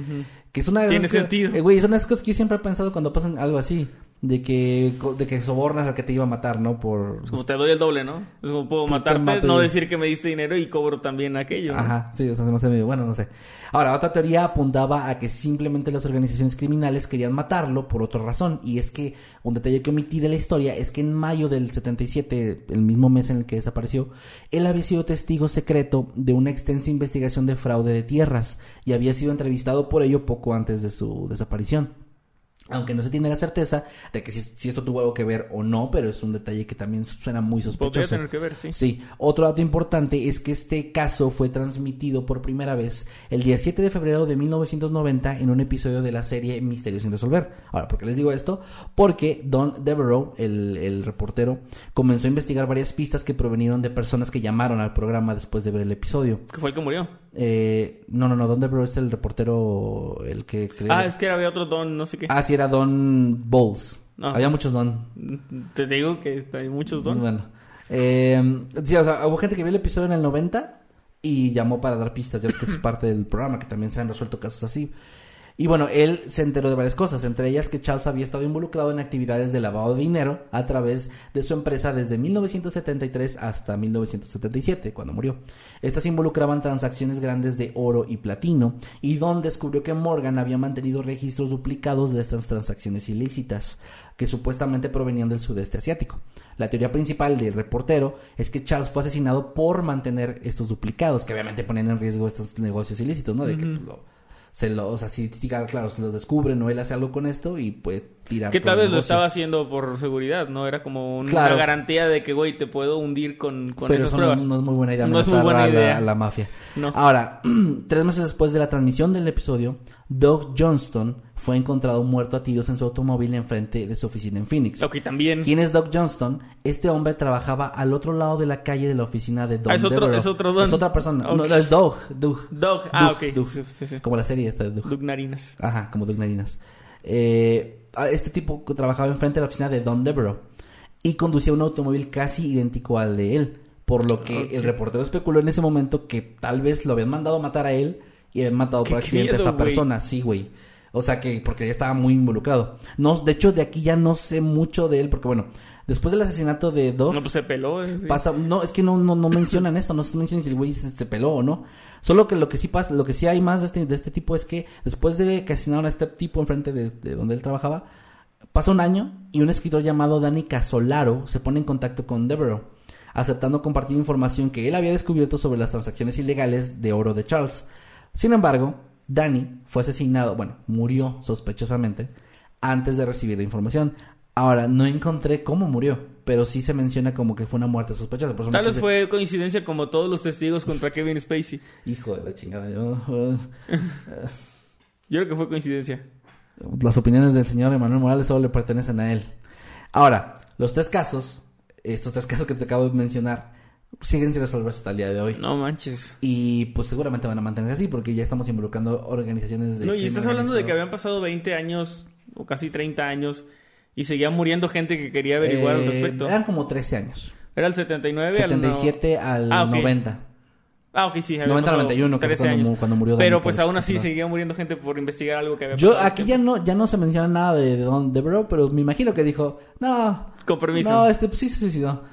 que es una de
Tiene
esas que-
sentido.
eh, güey, son las cosas que yo siempre he pensado cuando pasan algo así. De que, de que sobornas al que te iba a matar, ¿no? Por...
Como te doy el doble, ¿no? Es como puedo
Pues te
matarte, no decir que me diste dinero y cobro también aquello. ¿no?
Ajá, sí, o sea, se me hace medio, bueno, no sé. Ahora, otra teoría apuntaba a que simplemente las organizaciones criminales querían matarlo por otra razón, y es que un detalle que omití de la historia es que en mayo del 77, el mismo mes en el que desapareció, él había sido testigo secreto de una extensa investigación de fraude de tierras, y había sido entrevistado por ello poco antes de su desaparición. Aunque no se tiene la certeza de que si, si esto tuvo algo que ver o no, pero es un detalle que también suena muy sospechoso.
Podría tener que ver, sí.
Sí, otro dato importante es que este caso fue transmitido por primera vez el día 7 de febrero de 1990 en un episodio de la serie Misterios sin resolver. Ahora, ¿por qué les digo esto? Porque Don Devereaux, el, el reportero, comenzó a investigar varias pistas que provenieron de personas que llamaron al programa después de ver el episodio.
Que fue el que murió.
Eh, no, no, no, Don Devereaux es el reportero, el que creo...
Ah, es que había otro don, no sé qué.
Ah, sí, era Don Bowles.
No.
Había muchos Don.
Te digo que hay muchos don.
Bueno. Eh, sí, o sea, hubo gente que vio el episodio en el 90 y llamó para dar pistas. Ya ves que es [laughs] parte del programa, que también se han resuelto casos así. Y bueno, él se enteró de varias cosas, entre ellas que Charles había estado involucrado en actividades de lavado de dinero a través de su empresa desde 1973 hasta 1977, cuando murió. Estas involucraban transacciones grandes de oro y platino, y Don descubrió que Morgan había mantenido registros duplicados de estas transacciones ilícitas, que supuestamente provenían del sudeste asiático. La teoría principal del reportero es que Charles fue asesinado por mantener estos duplicados, que obviamente ponían en riesgo estos negocios ilícitos, ¿no? De que pues, lo- se lo, o sea, si, claro, se los descubren o él hace algo con esto y puede tirar.
Que tal vez lo estaba haciendo por seguridad, ¿no? Era como una
Claro.
garantía de que, güey, te puedo hundir con, con
Pero
esas
eso no,
pruebas.
no es muy buena idea.
No es muy buena
a la-
idea.
a la mafia.
No.
Ahora, [clears throat] tres meses después de la transmisión del episodio, Doug Johnston fue encontrado muerto a tiros en su automóvil enfrente de su oficina en Phoenix.
Ok, también.
¿Quién es Doug Johnston? Este hombre trabajaba al otro lado de la calle de la oficina de Don
Ah, es otro-
Devereaux.
es otro Don.
Es otra persona. No, es Doug. Doug.
Doug. Ah,
Doug,
ok.
Doug.
Sí, sí.
Como la serie esta de Doug.
Doug Narinas.
Ajá, como Doug Narinas. Eh, este tipo trabajaba enfrente de la oficina de Don Devereaux y conducía un automóvil casi idéntico al de él. Por lo que el reportero especuló en ese momento que tal vez lo habían mandado a matar a él y habían matado por accidente a esta persona. Sí, güey. O sea que, porque ya estaba muy involucrado. No, de hecho, de aquí ya no sé mucho de él, porque bueno, después del asesinato de Doug,
No, pues se peló. eh, sí.
pasa no es que no no, no mencionan eso no se mencionan si el güey se, se peló o no solo que lo que sí pasa lo que sí hay más de este, de este tipo es que después de que asesinaron a este tipo enfrente de, de donde él trabajaba pasa un año y un escritor llamado Danny Casolaro se pone en contacto con Devereaux aceptando compartir información que él había descubierto sobre las transacciones ilegales de oro de Charles sin embargo Danny fue asesinado bueno murió sospechosamente antes de recibir la información Ahora, no encontré cómo murió, pero sí se menciona como que fue una muerte sospechosa. Por
Tal vez fue coincidencia como todos los testigos contra Kevin Spacey.
Hijo de la chingada. yo-
Yo creo que fue coincidencia.
las opiniones del señor Emanuel Morales solo le pertenecen a él. Ahora, los tres casos, estos tres casos que te acabo de mencionar, siguen sin resolverse hasta el día de hoy.
No manches.
Y pues seguramente van a mantenerse así porque ya estamos involucrando organizaciones de...
No, y estás hablando de que habían pasado 20 años o casi 30 años y seguía muriendo gente que quería averiguar al
Eh,
respecto.
Eran como 13 años.
Era el 79
77
al...
al
no- Ah, ok.
90.
Ah, ok, sí. había
90,
pasado
91, que fue
13
cuando
años.
cuando murió
Pero pues aún así seguía muriendo gente por investigar algo que había
Yo
pasado.
aquí ya no ya no se menciona nada de, de Don Devereaux, pero me imagino que dijo, no,
Con permiso.
no, este pues sí se suicidó.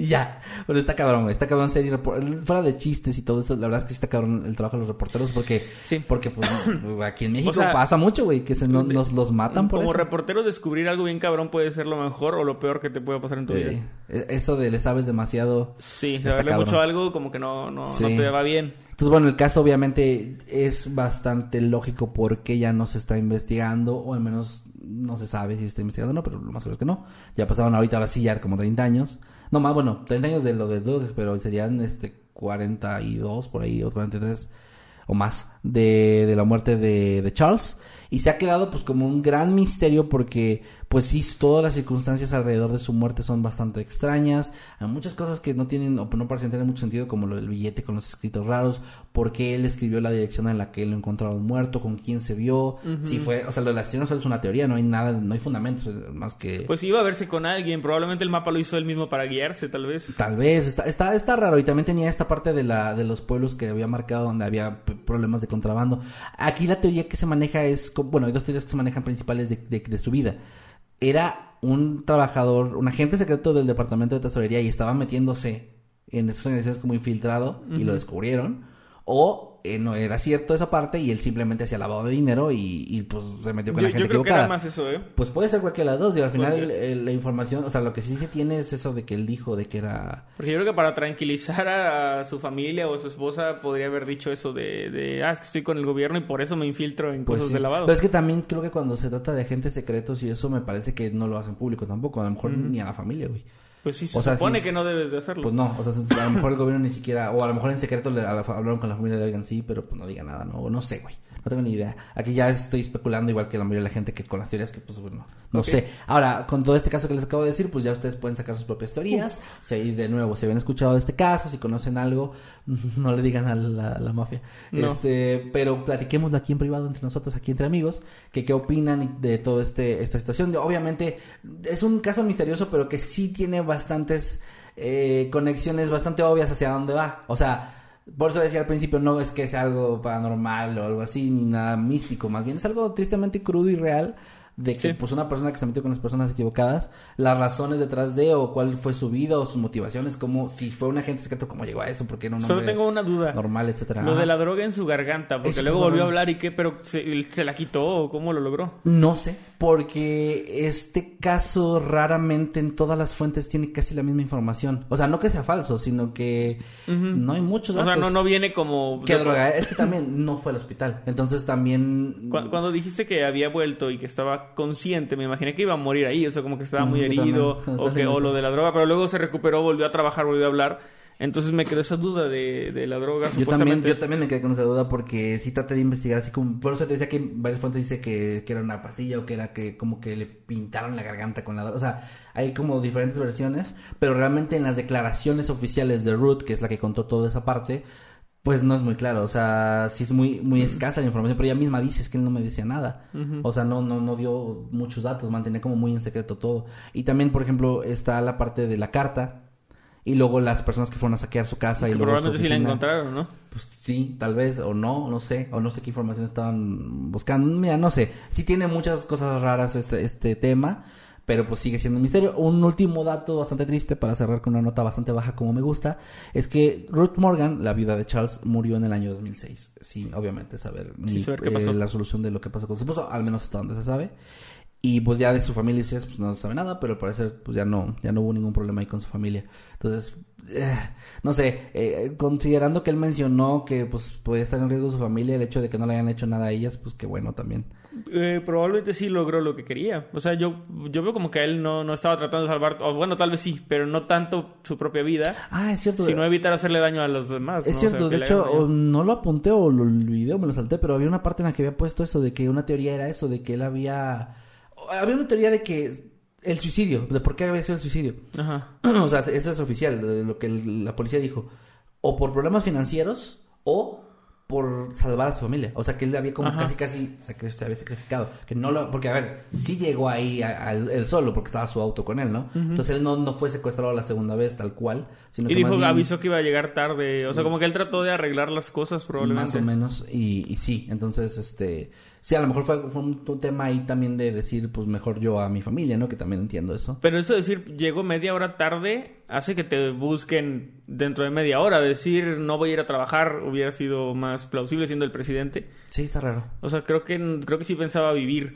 Y ya, pero está cabrón, güey, está cabrón ser fuera de chistes y todo eso, la verdad es que sí está cabrón el trabajo de los reporteros porque
Sí.
porque pues [clears throat] aquí en México
O sea,
pasa mucho, güey, que se no- nos los matan por
Como
eso.
reportero descubrir algo bien cabrón puede ser lo mejor o lo peor que te puede pasar en tu vida.
Eh, eso de le sabes demasiado.
Sí, saberle mucho algo como que no, no,
Sí.
no te va bien.
Entonces, bueno, el caso obviamente es bastante lógico porque ya no se está investigando, o al menos no se sabe si se está investigando o no, pero lo más seguro es que no. Ya pasaron ahorita, ahora sí, ya como 30 años. No más, bueno, 30 años de lo de Doug, pero serían este 42 por ahí, o 43 o más de, de la muerte de, de Charles. Y se ha quedado pues como un gran misterio porque pues sí, todas las circunstancias alrededor de su muerte son bastante extrañas. Hay muchas cosas que no tienen o no parecen tener mucho sentido como lo del billete con los escritos raros, por qué él escribió la dirección en la que lo encontraron muerto, con quién se vio, si fue, o sea, lo de las escenas solo es una teoría, no hay nada, no hay fundamentos más que...
Pues iba a verse con alguien, probablemente el mapa lo hizo él mismo para guiarse, tal vez.
Tal vez, está, está, está raro. Y también tenía esta parte de la, de los pueblos que había marcado donde había problemas de contrabando. Aquí la teoría que se maneja es, bueno, hay dos teorías que se manejan principales de, de, de su vida. Era un trabajador, un agente secreto del departamento de tesorería y estaba metiéndose en esas organizaciones como infiltrado y lo descubrieron. O eh, no era cierto esa parte y él simplemente hacía lavado de dinero y, y, pues se metió con
Yo,
la gente
yo creo que
equivocada.
era más eso, ¿eh?
Pues puede ser cualquiera de las dos. Y al final eh, la información, o sea, lo que sí se tiene es eso de que él dijo de que era...
Porque yo creo que para tranquilizar a, a su familia o a su esposa podría haber dicho eso de, de, ah, es que estoy con el gobierno y por eso me infiltro en
Pues
cosas
sí.
de lavado.
Pero es que también creo que cuando se trata de agentes secretos y eso me parece que no lo hacen público tampoco. A lo mejor ni a la familia, güey.
Pues sí, se
o sea,
supone
sí-
que no debes de hacerlo.
Pues no, o sea, a lo mejor el gobierno ni siquiera, o a lo mejor en secreto le a la- hablaron con la familia de alguien, sí, pero pues no diga nada, no, O no sé, güey. No tengo ni idea. Aquí ya estoy especulando igual que la mayoría de la gente que con las teorías que pues bueno, no
Ok.
sé. Ahora, con todo este caso que les acabo de decir, pues ya ustedes pueden sacar sus propias teorías. Si de nuevo, si habían escuchado de este caso, si conocen algo, [laughs] no le digan a la, a la mafia.
No.
Este, pero platiquémoslo aquí en privado entre nosotros, aquí entre amigos, que qué opinan de todo este esta situación. Obviamente es un caso misterioso, pero que sí tiene bastantes eh, conexiones bastante obvias hacia dónde va. O sea, Por eso decía al principio, no es que sea algo paranormal o algo así, ni nada místico, más bien es algo tristemente crudo y real de que
Sí.
pues una persona que se metió con las personas equivocadas, las razones detrás de o cuál fue su vida o sus motivaciones, como si fue un agente secreto, cómo llegó a eso, porque era un
Solo tengo una duda.
normal, etcétera.
Lo de la droga en su garganta, porque
Eso
luego volvió a hablar y qué, pero se, se la quitó o cómo lo logró.
No sé, porque este caso raramente en todas las fuentes tiene casi la misma información. O sea, no que sea falso, sino que no hay muchos
O
datos.
sea, no, no viene como...
¿Qué droga? Es que también no fue al hospital. Entonces también...
Cu- Cuando dijiste que había vuelto y que estaba consciente, me imaginé que iba a morir ahí, o sea, como que estaba muy
Ujú, yo
herido, [laughs] o, que, o lo de la droga, pero luego se recuperó, volvió a trabajar, volvió a hablar. Entonces me quedó esa duda de, de la droga.
Yo también, yo también me quedé con esa duda porque sí traté de investigar así como... Por eso te decía que varias fuentes dice que, que era una pastilla o que era que como que le pintaron la garganta con la droga. O sea, hay como diferentes versiones, pero realmente en las declaraciones oficiales de Ruth, que es la que contó toda esa parte, pues no es muy claro. O sea, sí es muy, muy escasa la información, pero ella misma dice es que él no me decía nada. O sea, no, no, no dio muchos datos, mantenía como muy en secreto todo. Y también, por ejemplo, está la parte de la carta. Y luego las personas que fueron a saquear su casa y
Que
luego su
probablemente sí la
oficina.
encontraron, ¿no?
Pues sí, tal vez, o no, no sé, o no sé qué información estaban buscando. Mira, no sé. Sí tiene muchas cosas raras este, este tema, pero pues sigue siendo un misterio. Un último dato bastante triste para cerrar con una nota bastante baja como me gusta, es que Ruth Morgan, la viuda de Charles, murió en el año 2006. Sí, obviamente saber, ni,
saber qué
eh, la solución de lo que pasó con su esposo, al menos hasta donde se sabe. Y pues ya de su familia pues no se sabe nada, pero al parecer pues ya no, ya no hubo ningún problema ahí con su familia. Entonces, eh, no sé, eh, considerando que él mencionó que pues podía estar en riesgo su familia, el hecho de que no le hayan hecho nada a ellas, pues qué bueno también.
Eh, probablemente sí logró lo que quería. O sea, yo, yo veo como que él no, no estaba tratando de salvar, o bueno, tal vez sí, pero no tanto su propia vida,
Ah, es cierto.
sino evitar hacerle daño a los demás.
Es
¿no? O
cierto,
sea,
de hecho, no lo apunté o lo olvidé o me lo salté, pero había una parte en la que había puesto eso de que una teoría era eso, de que él había... Había una teoría de que el suicidio, de por qué había sido el suicidio.
Ajá. [clears throat]
o sea, eso es oficial, lo que la policía dijo. O por problemas financieros o por salvar a su familia. O sea, que él había como
Ajá.
casi, casi, o sea, que se había sacrificado. Que no lo, porque a ver, sí llegó ahí a- a él solo, porque estaba su auto con él, ¿no? Entonces él no, no fue secuestrado la segunda vez tal cual, sino
Y
que
dijo,
bien-
avisó que iba a llegar tarde. O sea, como que él trató de arreglar las cosas probablemente.
más o menos, y, y sí, entonces, este, sí, a lo mejor fue, fue un, un tema ahí también de decir, pues mejor yo a mi familia, ¿no? Que también entiendo eso.
Pero eso de decir, llegó media hora tarde, hace que te busquen dentro de media hora. Decir, no voy a ir a trabajar, hubiera sido más plausible siendo el presidente.
Sí, está raro.
O sea, creo que, creo que sí pensaba vivir.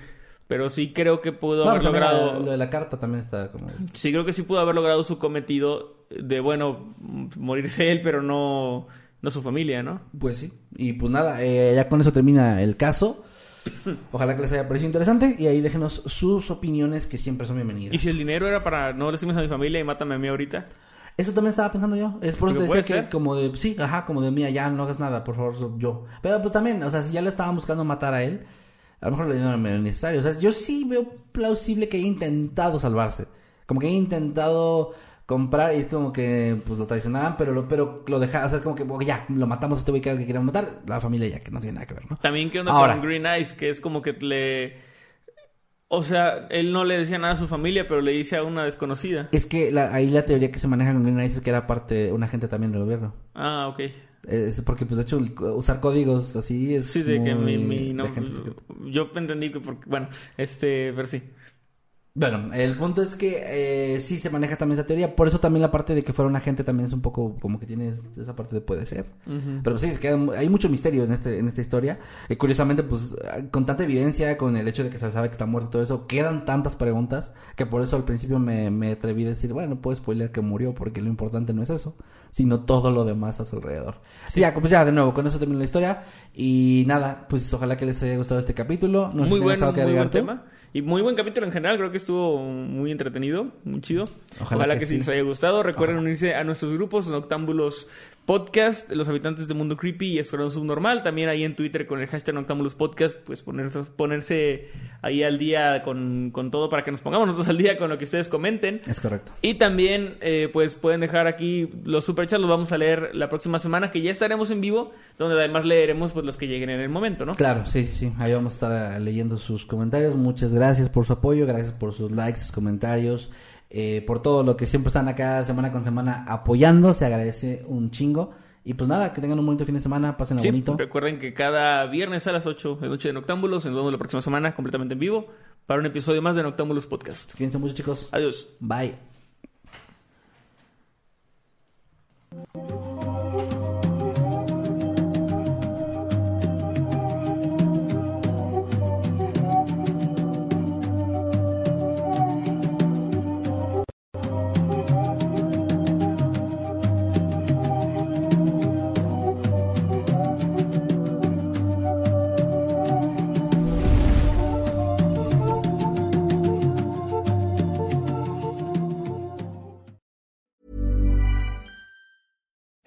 Pero sí creo que pudo
No,
haber
pues
logrado...
lo de la carta también está como...
Sí, creo que sí pudo haber logrado su cometido de, bueno, morirse él, pero no, no su familia, ¿no?
Pues sí. Y pues nada, eh, ya con eso termina el caso. Ojalá que les haya parecido interesante y ahí déjenos sus opiniones que siempre son bienvenidas.
Y si el dinero era para no le a mi familia y mátame a mí ahorita.
Eso también estaba pensando yo. Es por eso te decía que como de... Sí, ajá, como de mía, ya no hagas nada, por favor, yo. Pero pues también, o sea, si ya le estaban buscando matar a él, a lo mejor le dieron el necesario. O sea, yo sí veo plausible que haya intentado salvarse. Como que haya intentado comprar y es como que pues lo traicionaban, pero lo, pero lo dejaban, o sea, es como que ya, lo matamos a este güey que era el que queríamos matar, la familia ya, que no tiene nada que ver, ¿no?
También qué onda
Ahora.
con Green Eyes, que es como que le... O sea, él no le decía nada a su familia, pero le dice a una desconocida.
Es que la- ahí la teoría que se maneja con Green Eyes es que era parte, un agente también del gobierno.
Ah, ok.
Es porque, pues, de hecho, usar códigos así es.
Sí, de que mi... mi no,
de gente secreta.
yo entendí que... Porque, bueno, este... Pero sí.
Bueno, el punto es que eh, sí se maneja también esa teoría. Por eso también la parte de que fuera un agente también es un poco como que tiene esa parte de puede ser. Pero sí, es que hay mucho misterio en, este, en esta historia. Y curiosamente, pues, con tanta evidencia, con el hecho de que se sabe que está muerto y todo eso, quedan tantas preguntas que por eso al principio me, me atreví a decir, bueno, puedo spoiler que murió porque lo importante no es eso, sino todo lo demás a su alrededor. Ya, pues ya, de nuevo, con eso termino la historia. Y nada, pues ojalá que les haya gustado este capítulo. No sé
muy bueno, muy buen
tú.
Y muy buen capítulo en general, creo que estuvo muy entretenido, muy chido.
Ojalá
Ojalá,
que
que, sí
sí.
les haya gustado. Recuerden unirse a nuestros grupos Noctámbulos Podcast, Los Habitantes de Mundo Creepy y Escuadrón Subnormal. También ahí en Twitter con el hashtag Noctámbulos Podcast, pues ponerse, ponerse ahí al día con, con todo para que nos pongamos nosotros al día con lo que ustedes comenten.
Es correcto.
Y también, eh, pues pueden dejar aquí los superchats, los vamos a leer la próxima semana, que ya estaremos en vivo, donde además leeremos pues los que lleguen en el momento, ¿no?
Claro, sí, sí, sí. Ahí vamos a estar eh, leyendo sus comentarios. Muchas gracias por su apoyo, gracias por sus likes, sus comentarios, eh, por todo lo que siempre están acá semana con semana apoyando. Se agradece un chingo. Y pues nada, que tengan un bonito fin de semana, pasen
Sí,
bonito.
recuerden que cada viernes a las 8 de noche de Noctámbulos, nos vemos la próxima semana completamente en vivo para un episodio más de Noctámbulos Podcast.
Cuídense mucho, chicos.
Adiós.
Bye.